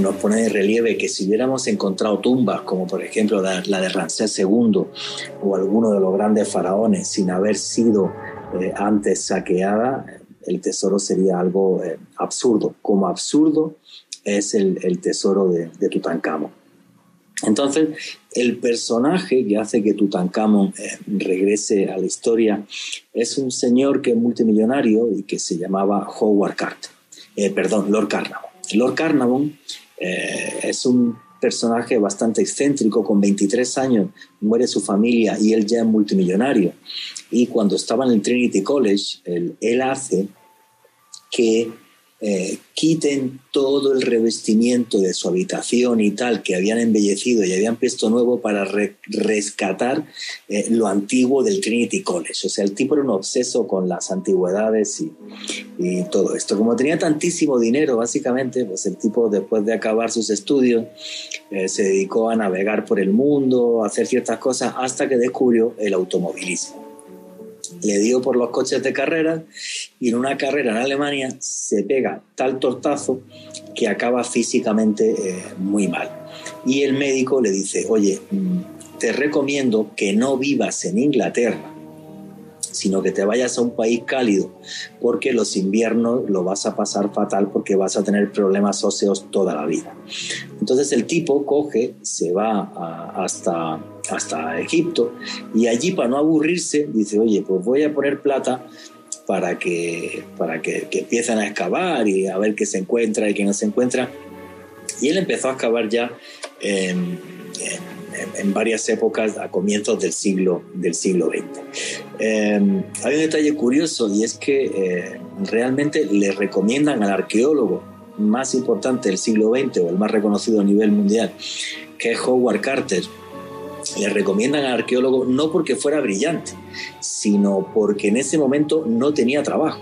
nos pone de relieve que si hubiéramos encontrado tumbas, como por ejemplo la, de Ramsés II o alguno de los grandes faraones, sin haber sido eh, antes saqueada, el tesoro sería algo eh, absurdo, como absurdo es el, tesoro de, Tutankamón. Entonces, el personaje que hace que Tutankamón eh, regrese a la historia es un señor que es multimillonario y que se llamaba Howard Carter, eh, perdón, Lord Carnarvon. Lord Carnarvon es un personaje bastante excéntrico, con 23 años muere su familia y él ya es multimillonario. Y cuando estaba en el Trinity College, él hace que eh, quiten todo el revestimiento de su habitación y tal que habían embellecido y habían puesto nuevo para rescatar eh, lo antiguo del Trinity College. O sea, el tipo era un obseso con las antigüedades y, y, todo esto. Como tenía tantísimo dinero, básicamente, pues el tipo después de acabar sus estudios eh, se dedicó a navegar por el mundo, a hacer ciertas cosas, hasta que descubrió el automovilismo le dio por los coches de carrera y en una carrera en Alemania se pega tal tortazo que acaba físicamente eh, muy mal. Y el médico le dice, oye, mm, te recomiendo que no vivas en Inglaterra sino que te vayas a un país cálido, porque los inviernos lo vas a pasar fatal porque vas a tener problemas óseos toda la vida. Entonces el tipo coge, se va hasta, hasta Egipto y allí para no aburrirse dice, oye, pues voy a poner plata para que, para que, empiecen a excavar y a ver qué se encuentra y qué no se encuentra. Y él empezó a excavar ya en varias épocas a comienzos del siglo, del siglo XX. Eh, hay un detalle curioso y es que eh, realmente le recomiendan al arqueólogo más importante del siglo XX o el más reconocido a nivel mundial, que es Howard Carter, le recomiendan al arqueólogo no porque fuera brillante, sino porque en ese momento no tenía trabajo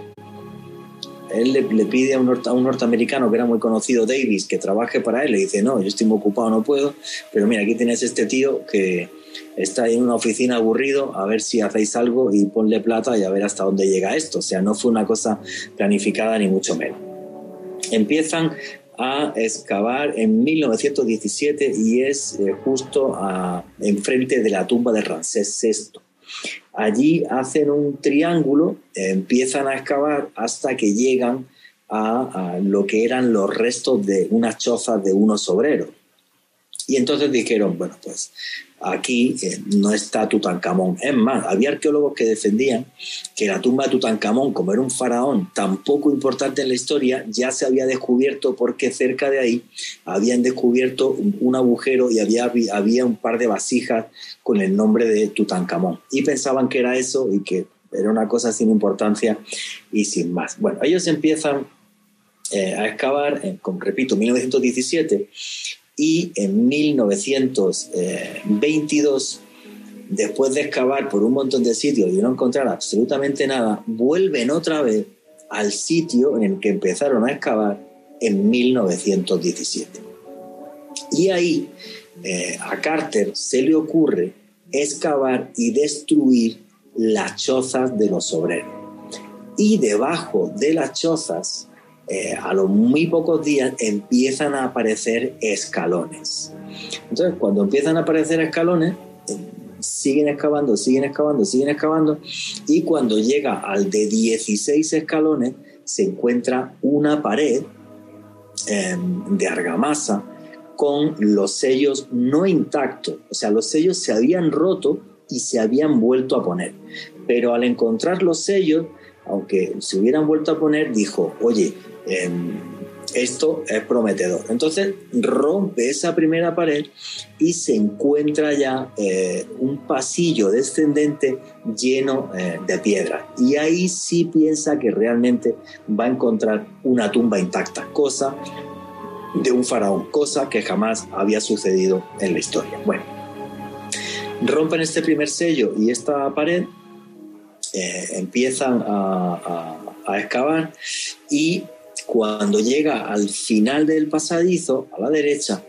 él le, pide a un, norteamericano que era muy conocido, Davis, que trabaje para él. Le dice, no, yo estoy muy ocupado, no puedo. Pero mira, aquí tienes este tío que está en una oficina aburrido, a ver si hacéis algo y ponle plata y a ver hasta dónde llega esto. O sea, no fue una cosa planificada ni mucho menos. Empiezan a excavar en 1917 y es eh, justo enfrente de la tumba de Ramsés VI. Allí hacen un triángulo, empiezan a excavar hasta que llegan a, lo que eran los restos de unas chozas de unos obreros. Y entonces dijeron, bueno, pues aquí eh, no está Tutankamón. Es más, había arqueólogos que defendían que la tumba de Tutankamón, como era un faraón tan poco importante en la historia, ya se había descubierto porque cerca de ahí habían descubierto un, agujero y había, había un par de vasijas con el nombre de Tutankamón. Y pensaban que era eso y que era una cosa sin importancia y sin más. Bueno, ellos empiezan eh, a excavar, con, repito, 1917, y en 1922, después de excavar por un montón de sitios y no encontrar absolutamente nada, vuelven otra vez al sitio en el que empezaron a excavar en 1917. Y ahí eh, a Carter se le ocurre excavar y destruir las chozas de los obreros. Y debajo de las chozas, eh, a los muy pocos días, empiezan a aparecer escalones. Entonces, cuando empiezan a aparecer escalones, siguen excavando, siguen excavando, siguen excavando, y cuando llega al de 16 escalones, se encuentra una pared em, de argamasa con los sellos no intactos, o sea, los sellos se habían roto y se habían vuelto a poner. Pero al encontrar los sellos, aunque se hubieran vuelto a poner, dijo, oye, em, esto es prometedor. Entonces rompe esa primera pared y se encuentra ya eh, un pasillo descendente lleno eh, de piedra. Y ahí sí piensa que realmente va a encontrar una tumba intacta, cosa de un faraón, cosa que jamás había sucedido en la historia. Bueno, rompen este primer sello y esta pared, eh, empiezan a, a excavar y cuando llega al final del pasadizo, a la derecha,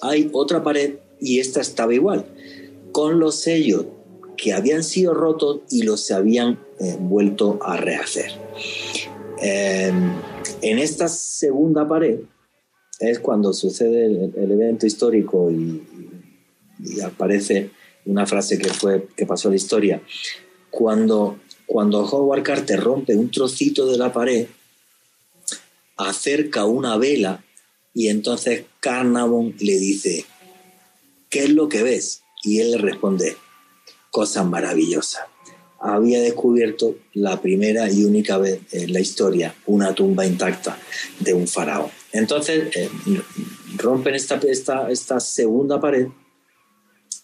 hay otra pared y esta estaba igual, con los sellos que habían sido rotos y los se habían eh, vuelto a rehacer. Em, en esta segunda pared es cuando sucede el, evento histórico y, aparece una frase que, fue, que pasó a la historia. Cuando, cuando Howard Carter rompe un trocito de la pared, acerca una vela y entonces Carnavon le dice, ¿qué es lo que ves? Y él le responde, cosas maravillosas. Había descubierto la primera y única vez en la historia una tumba intacta de un faraón. Entonces eh, rompen esta, esta, esta, segunda pared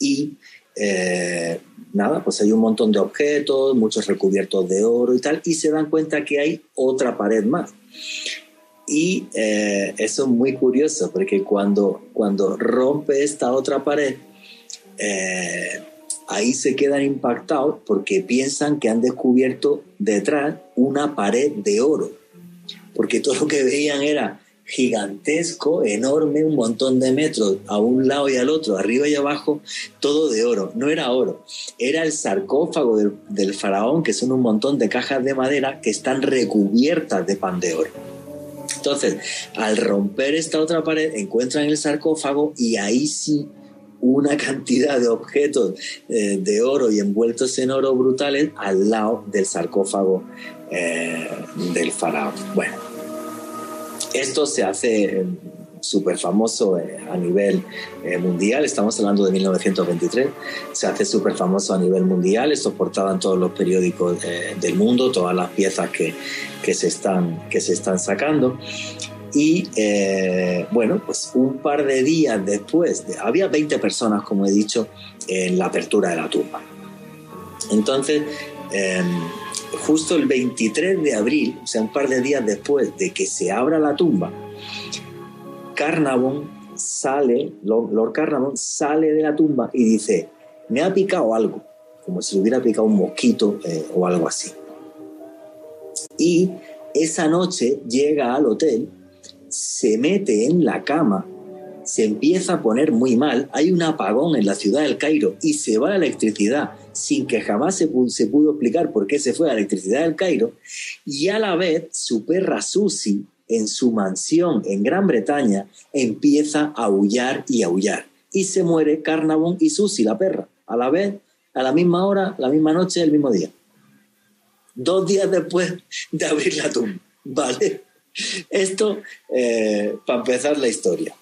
y eh, nada, pues hay un montón de objetos, muchos recubiertos de oro y tal, y se dan cuenta que hay otra pared más. Y eh, eso es muy curioso porque cuando, cuando rompe esta otra pared, eh, ahí se quedan impactados porque piensan que han descubierto detrás una pared de oro. Porque todo lo que veían era gigantesco, enorme, un montón de metros a un lado y al otro, arriba y abajo, todo de oro. No era oro, era el sarcófago del, del faraón, que son un montón de cajas de madera que están recubiertas de pan de oro. Entonces, al romper esta otra pared, encuentran el sarcófago y ahí sí una cantidad de objetos eh, de oro y envueltos en oro brutales al lado del sarcófago eh, del faraón. Bueno, esto se hace súper famoso eh, a nivel eh, mundial, estamos hablando de 1923, se hace súper famoso a nivel mundial, esto portaba en todos los periódicos eh, del mundo, todas las piezas que, que, se, están, que se están sacando. Y bueno, pues un par de días después, había 20 personas, como he dicho, en la apertura de la tumba. Entonces, em, justo el 23 de abril, o sea, un par de días después de que se abra la tumba, Carnavon sale, Lord, Carnavon sale de la tumba y dice, me ha picado algo, como si le hubiera picado un mosquito eh, o algo así. Y esa noche llega al hotel, se mete en la cama, se empieza a poner muy mal, hay un apagón en la ciudad del Cairo y se va la electricidad sin que jamás se pudo, se pudo explicar por qué se fue la electricidad del Cairo, y a la vez su perra Susie en su mansión en Gran Bretaña, empieza a aullar y aullar. Y se muere Carnavon y Susi, la perra, a la vez, a la misma hora, la misma noche, el mismo día. Dos días después de abrir la tumba. ¿Vale? Esto eh, para empezar la historia.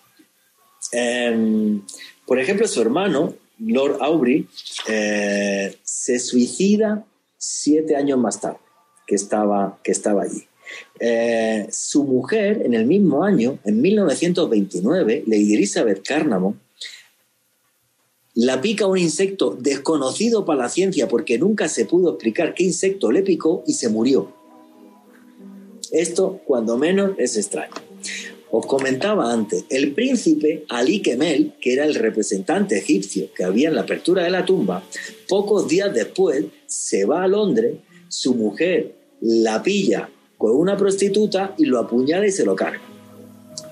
Em, por ejemplo, su hermano, Lord Aubrey, eh, se suicida siete años más tarde que estaba, que estaba allí. Eh, su mujer, en el mismo año, en 1929, Lady Elizabeth Carnamon, la pica un insecto desconocido para la ciencia porque nunca se pudo explicar qué insecto le picó y se murió. Esto, cuando menos, es extraño. os comentaba antes, el príncipe Ali Kemel, que era el representante egipcio que había en la apertura de la tumba, pocos días después se va a Londres, su mujer la pilla con una prostituta y lo apuñala y se lo carga.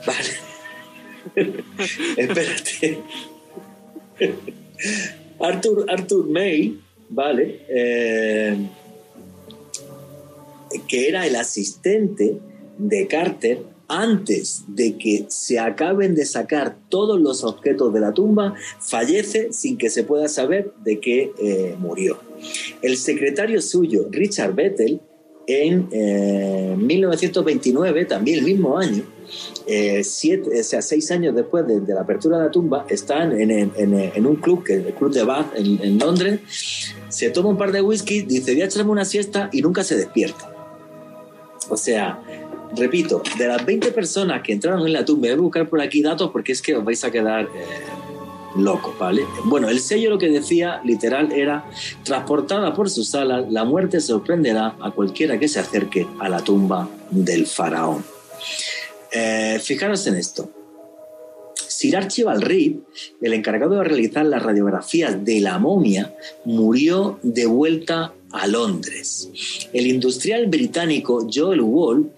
Vale. Espérate. Arthur, Arthur May, ¿vale? Eh, que era el asistente de Carter antes de que se acaben de sacar todos los objetos de la tumba, fallece sin que se pueda saber de qué eh, murió. El secretario suyo, Richard Bettel, en 1929, eh, también el mismo año, eh, siete, o sea, seis años después de, la apertura de la tumba, están en, un club, que es el Club de Bath en, Londres, se toma un par de whisky, dice, voy a echarme una siesta y nunca se despierta. O sea, repito, de las 20 personas que entraron en la tumba, voy a buscar por aquí datos porque es que os vais a quedar eh, locos, ¿vale? Bueno, el sello lo que decía literal era, transportada por sus alas, la muerte sorprenderá a cualquiera que se acerque a la tumba del faraón. Eh, fijaros en esto. Sir Archibald Reed, el encargado de realizar las radiografías de la momia, murió de vuelta a Londres. El industrial británico Joel Wall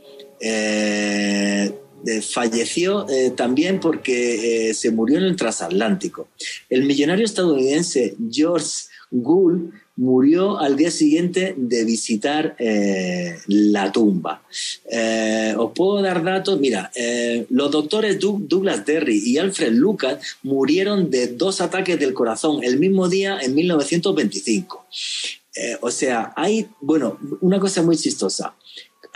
falleció eh, también porque se murió en el transatlántico. El millonario estadounidense George Gould murió al día siguiente de visitar eh, la tumba. Eh, os puedo dar datos, mira, eh, los doctores Douglas Derry y Alfred Lucas murieron de dos ataques del corazón el mismo día en 1925. o sea, hay, bueno, una cosa muy chistosa.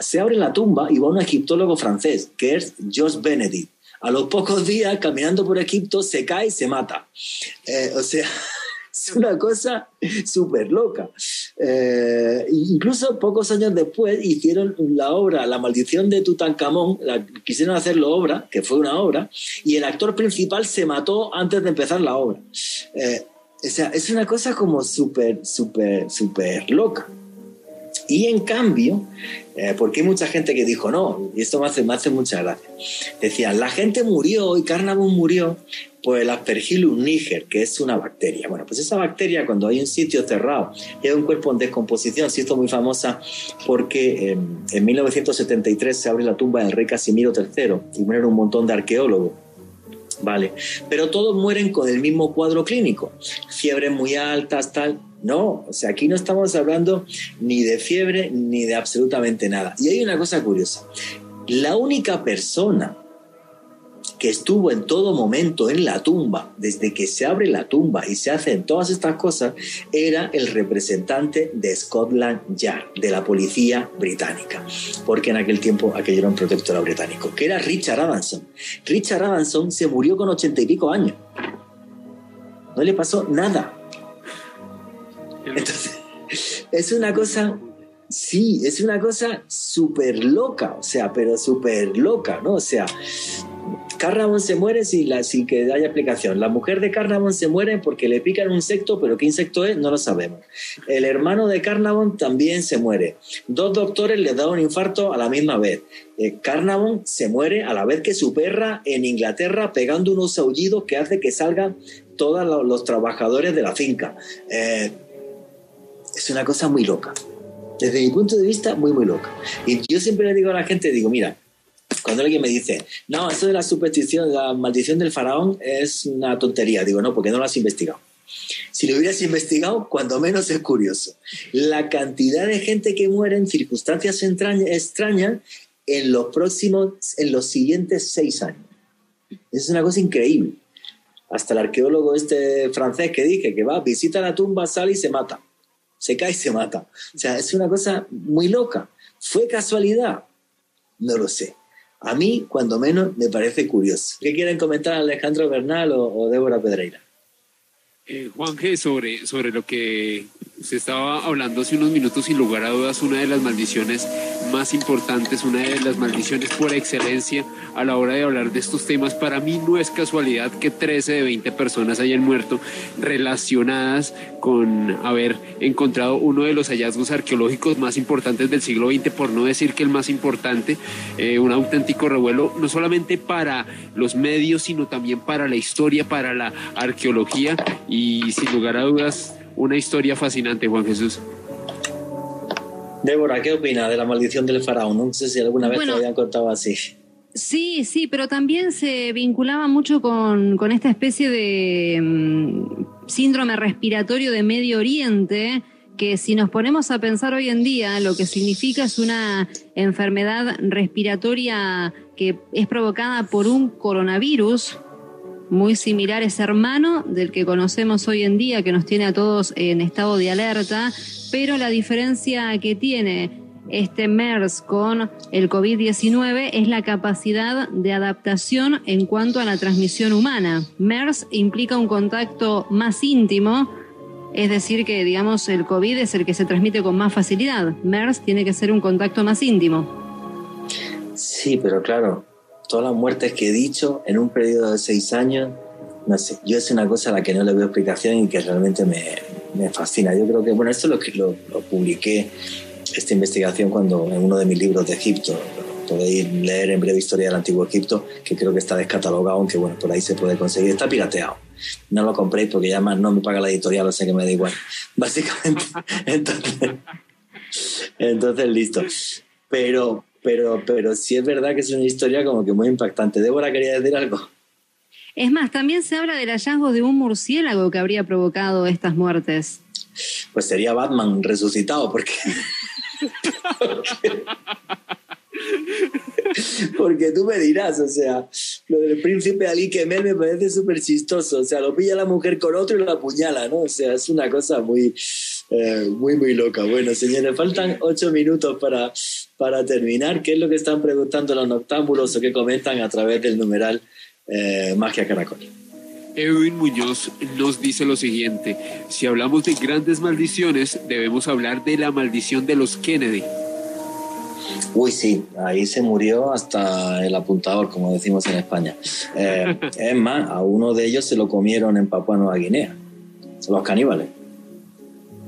Se abre la tumba y va un egiptólogo francés, que es George Benedict. A los pocos días, caminando por Egipto, se cae y se mata. o sea, es una cosa súper loca. Eh, incluso pocos años después hicieron la obra La maldición de Tutankamón, quisieron hacerlo obra, que fue una obra, y el actor principal se mató antes de empezar la obra. Eh, o sea, es una cosa como súper, súper, súper loca. Y en cambio, eh, porque hay mucha gente que dijo, no, y esto me hace, me hace mucha gracia, decían, la gente murió y Carnavon murió pues el Aspergillus niger, que es una bacteria. Bueno, pues esa bacteria cuando hay un sitio cerrado y hay un cuerpo en descomposición, se hizo muy famosa porque en 1973 se abre la tumba del rey Casimiro III y mueren un montón de arqueólogos. Vale, pero todos mueren con el mismo cuadro clínico, fiebres muy altas, tal. No, o sea, aquí no estamos hablando ni de fiebre ni de absolutamente nada. Y hay una cosa curiosa. La única persona que estuvo en todo momento en la tumba, desde que se abre la tumba y se hacen todas estas cosas, era el representante de Scotland Yard, de la policía británica, porque en aquel tiempo aquello era un protectorado británico, que era Richard Adanson. Richard Adanson se murió con ochenta y pico años. No le pasó nada. Entonces, es una cosa Sí, es una cosa súper loca, o sea, pero súper loca, ¿no? O sea, Carnavon se muere sin, que haya explicación. La mujer de Carnavon se muere porque le pican un insecto, pero qué insecto es no lo sabemos. El hermano de Carnavon también se muere. Dos doctores le dan un infarto a la misma vez. Eh, Carnavon se muere a la vez que su perra en Inglaterra pegando unos aullidos que hace que salgan todos los, trabajadores de la finca. Eh, es una cosa muy loca. Desde mi punto de vista, muy, muy loca. Y yo siempre le digo a la gente, digo, mira, cuando alguien me dice, no, esto de la superstición, la maldición del faraón es una tontería, digo, no, porque no lo has investigado. Si lo hubieras investigado, cuando menos es curioso. La cantidad de gente que muere en circunstancias extrañas en los próximos, en los siguientes seis años. Es una cosa increíble. Hasta el arqueólogo este francés que dije que va, visita la tumba, sale y se mata. Se cae y se mata. O sea, es una cosa muy loca. ¿Fue casualidad? No lo sé. A mí, cuando menos, me parece curioso. ¿Qué quieren comentar Alejandro Bernal o, Débora Pedreira? Eh, Juan G, sobre, sobre lo que se estaba hablando hace unos minutos, sin lugar a dudas, una de las maldiciones más importantes, una de las maldiciones por excelencia a la hora de hablar de estos temas. Para mí no es casualidad que 13 de 20 personas hayan muerto relacionadas con haber encontrado uno de los hallazgos arqueológicos más importantes del siglo XX, por no decir que el más importante, eh, un auténtico revuelo, no solamente para los medios, sino también para la historia, para la arqueología y sin lugar a dudas una historia fascinante, Juan Jesús. Débora, ¿qué opina de la maldición del faraón? No sé si alguna vez te lo habían contado así. Sí, sí, pero también se vinculaba mucho con, con esta especie de mm, síndrome respiratorio de Medio Oriente, que si nos ponemos a pensar hoy en día, lo que significa es una enfermedad respiratoria que es provocada por un coronavirus, muy similar, es hermano del que conocemos hoy en día, que nos tiene a todos en estado de alerta, pero la diferencia que tiene este MERS con el COVID-19 es la capacidad de adaptación en cuanto a la transmisión humana. MERS implica un contacto más íntimo, es decir, que digamos el COVID es el que se transmite con más facilidad. MERS tiene que ser un contacto más íntimo. Sí, pero claro, todas las muertes que he dicho en un periodo de seis años, no sé, yo es una cosa a la que no le veo explicación y que realmente me, me fascina. Yo creo que, bueno, esto lo, lo, lo publiqué, esta investigación, cuando en uno de mis libros de Egipto, podéis leer en breve historia del antiguo Egipto, que creo que está descatalogado, aunque bueno, por ahí se puede conseguir, está pirateado. No lo compréis porque ya más no me paga la editorial, o sea que me da igual. Básicamente, entonces, entonces listo. Pero, pero, pero sí es verdad que es una historia como que muy impactante. Débora quería decir algo. Es más, también se habla del hallazgo de un murciélago que habría provocado estas muertes. Pues sería Batman resucitado, porque. porque tú me dirás, o sea, lo del príncipe Ali Kemel me parece súper chistoso. O sea, lo pilla la mujer con otro y lo apuñala, ¿no? O sea, es una cosa muy, eh, muy, muy loca. Bueno, señores, faltan ocho minutos para, para terminar. ¿Qué es lo que están preguntando los noctámbulos o qué comentan a través del numeral eh, Magia Caracol? Edwin Muñoz nos dice lo siguiente, si hablamos de grandes maldiciones, debemos hablar de la maldición de los Kennedy. Uy, sí, ahí se murió hasta el apuntador, como decimos en España. Eh, es más, a uno de ellos se lo comieron en Papua Nueva Guinea, los caníbales.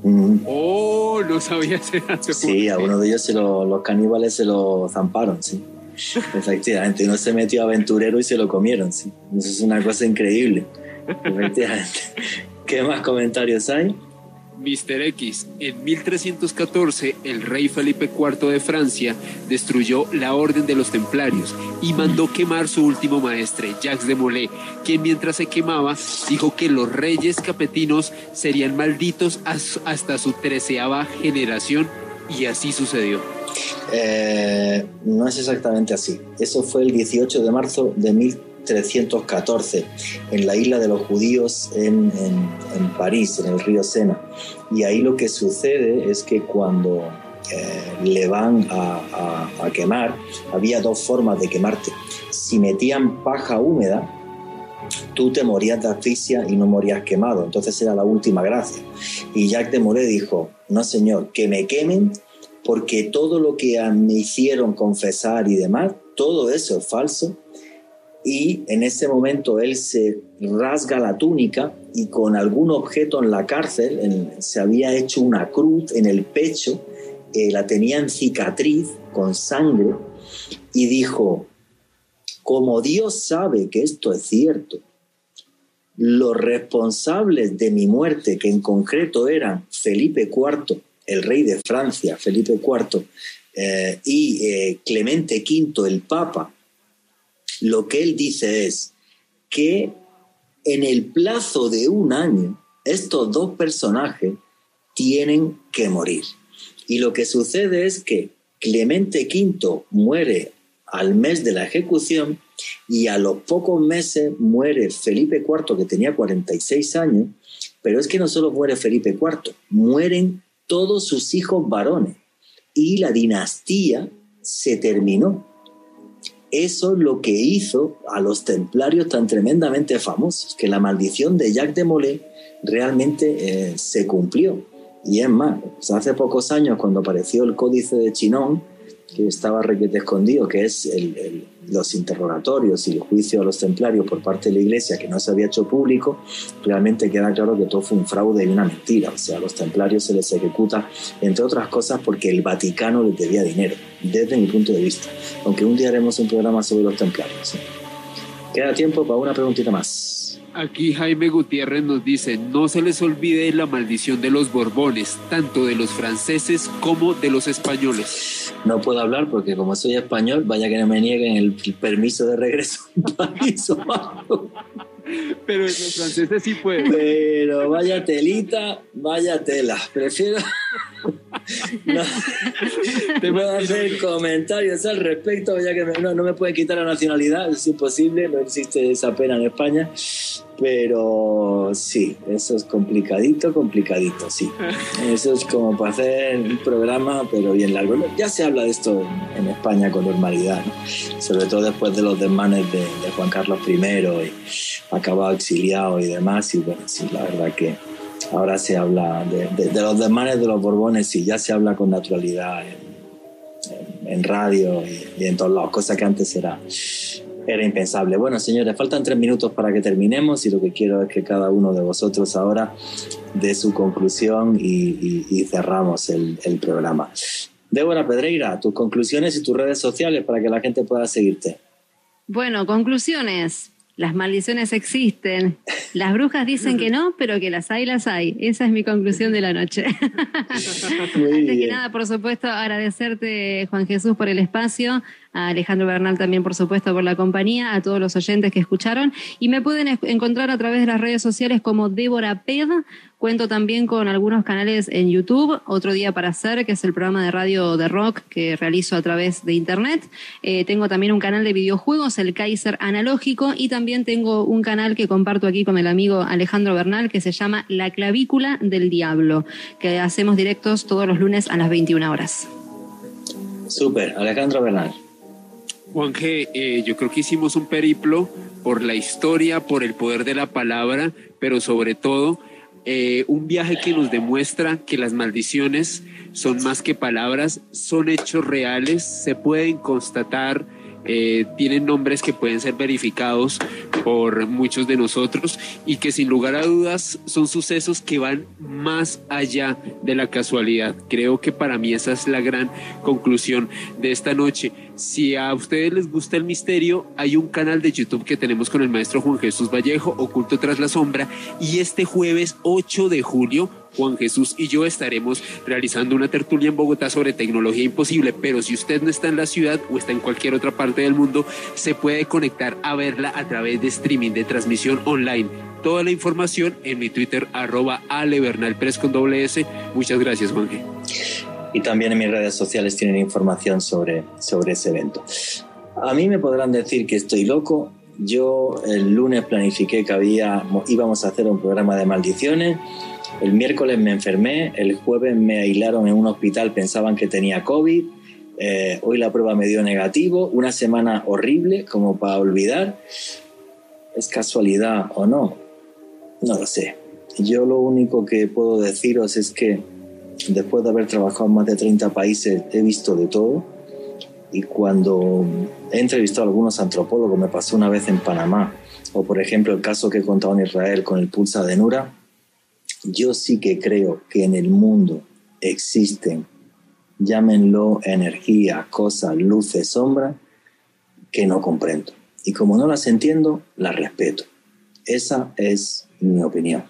Mm. Oh, no sabía ese Sí, a uno de ellos se lo, los caníbales se lo zamparon, sí. Efectivamente, uno se metió aventurero y se lo comieron, sí. Eso es una cosa increíble. Efectivamente. ¿Qué más comentarios hay? Mr. X, en 1314 el rey Felipe IV de Francia destruyó la Orden de los Templarios y mandó quemar su último maestre, Jacques de Molay, quien mientras se quemaba dijo que los reyes capetinos serían malditos hasta su treceava generación y así sucedió. Eh, no es exactamente así. Eso fue el 18 de marzo de 1314 en la isla de los judíos en, París, en el río Sena. Y ahí lo que sucede es que cuando eh, le van a, a quemar, había dos formas de quemarte. Si metían paja húmeda, tú te morías de asfixia y no morías quemado. Entonces era la última gracia. Y Jacques de Molay dijo, no señor, que me quemen porque todo lo que me hicieron confesar y demás, todo eso es falso. Y en ese momento él se rasga la túnica y con algún objeto en la cárcel se había hecho una cruz en el pecho, eh, la tenía en cicatriz con sangre y dijo, como Dios sabe que esto es cierto, los responsables de mi muerte, que en concreto eran Felipe IV, el rey de Francia, Felipe IV, eh, y eh, Clemente V, el Papa, lo que él dice es que en el plazo de un año, estos dos personajes tienen que morir. Y lo que sucede es que Clemente V muere al mes de la ejecución y a los pocos meses muere Felipe IV, que tenía 46 años, pero es que no solo muere Felipe IV, mueren todos sus hijos varones y la dinastía se terminó. Eso es lo que hizo a los templarios tan tremendamente famosos, que la maldición de Jacques de Molay realmente eh, se cumplió. Y es más, hace pocos años cuando apareció el códice de Chinón, que estaba requete escondido, que es los interrogatorios y el juicio a los templarios por parte de la Iglesia que no se había hecho público, realmente queda claro que todo fue un fraude y una mentira. O sea, a los templarios se les ejecuta, entre otras cosas, porque el Vaticano les debía dinero, desde mi punto de vista. Aunque un día haremos un programa sobre los templarios. Queda tiempo para una preguntita más. Aquí Jaime Gutiérrez nos dice, no se les olvide la maldición de los Borbones, tanto de los franceses como de los españoles. No puedo hablar porque como soy español, vaya que no me nieguen el permiso de regreso Pero los franceses sí pueden. Pero vaya telita, vaya tela. Prefiero... No, te puedo hacer comentarios al respecto, ya que no, no me pueden quitar la nacionalidad, es imposible, no existe esa pena en España. Pero sí, eso es complicadito, complicadito, sí. Eso es como para hacer un programa, pero bien largo. Ya se habla de esto en España con normalidad, sobre todo después de los desmanes de, Juan Carlos I y acabado exiliado y demás. Y bueno, sí, la verdad que ahora se habla de, los desmanes de los Borbones y ya se habla con naturalidad en, radio y, y en todos lados, cosa que antes era era impensable. Bueno, señores, faltan tres minutos para que terminemos y lo que quiero es que cada uno de vosotros ahora dé su conclusión y, cerramos el, el, programa. Débora Pedreira, tus conclusiones y tus redes sociales para que la gente pueda seguirte. Bueno, conclusiones. Las maldiciones existen. Las brujas dicen que no, pero que las hay, las hay. Esa es mi conclusión de la noche. Antes que nada, por supuesto, agradecerte, Juan Jesús, por el espacio, a Alejandro Bernal también, por supuesto, por la compañía, a todos los oyentes que escucharon. Y me pueden encontrar a través de las redes sociales como Débora Ped Cuento también con algunos canales en YouTube, Otro Día para Hacer, que es el programa de radio de rock que realizo a través de Internet. Eh, tengo también un canal de videojuegos, el Kaiser Analógico, y también tengo un canal que comparto aquí con el amigo Alejandro Bernal, que se llama La Clavícula del Diablo, que hacemos directos todos los lunes a las 21 horas. Súper, Alejandro Bernal. Juan G, eh, yo creo que hicimos un periplo por la historia, por el poder de la palabra, pero sobre todo eh, un viaje que nos demuestra que las maldiciones son más que palabras, son hechos reales, se pueden constatar, eh, tienen nombres que pueden ser verificados por muchos de nosotros y que sin lugar a dudas son sucesos que van más allá de la casualidad. Creo que para mí esa es la gran conclusión de esta noche. Si a ustedes les gusta el misterio, hay un canal de YouTube que tenemos con el maestro Juan Jesús Vallejo, Oculto tras la sombra, y este jueves 8 de julio Juan Jesús y yo estaremos realizando una tertulia en Bogotá sobre tecnología imposible, pero si usted no está en la ciudad o está en cualquier otra parte del mundo, se puede conectar a verla a través de streaming de transmisión online. Toda la información en mi Twitter, arroba S. Muchas gracias, Juanje. Y también en mis redes sociales tienen información sobre, sobre ese evento. A mí me podrán decir que estoy loco. Yo el lunes planifiqué que había, íbamos a hacer un programa de maldiciones el miércoles me enfermé, el jueves me aislaron en un hospital, pensaban que tenía COVID, eh, hoy la prueba me dio negativo, una semana horrible como para olvidar. ¿Es casualidad o no? No lo sé. Yo lo único que puedo deciros es que después de haber trabajado en más de 30 países he visto de todo y cuando he entrevistado a algunos antropólogos, me pasó una vez en Panamá, o por ejemplo el caso que he contado en Israel con el pulsa de Nura, yo sí que creo que en el mundo existen, llámenlo energía, cosas, luces, sombras, que no comprendo. Y como no las entiendo, las respeto. Esa es mi opinión.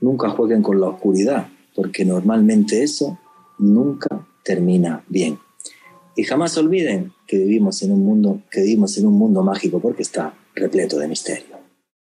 Nunca jueguen con la oscuridad, porque normalmente eso nunca termina bien. Y jamás olviden que vivimos en un mundo, que vivimos en un mundo mágico porque está repleto de misterio.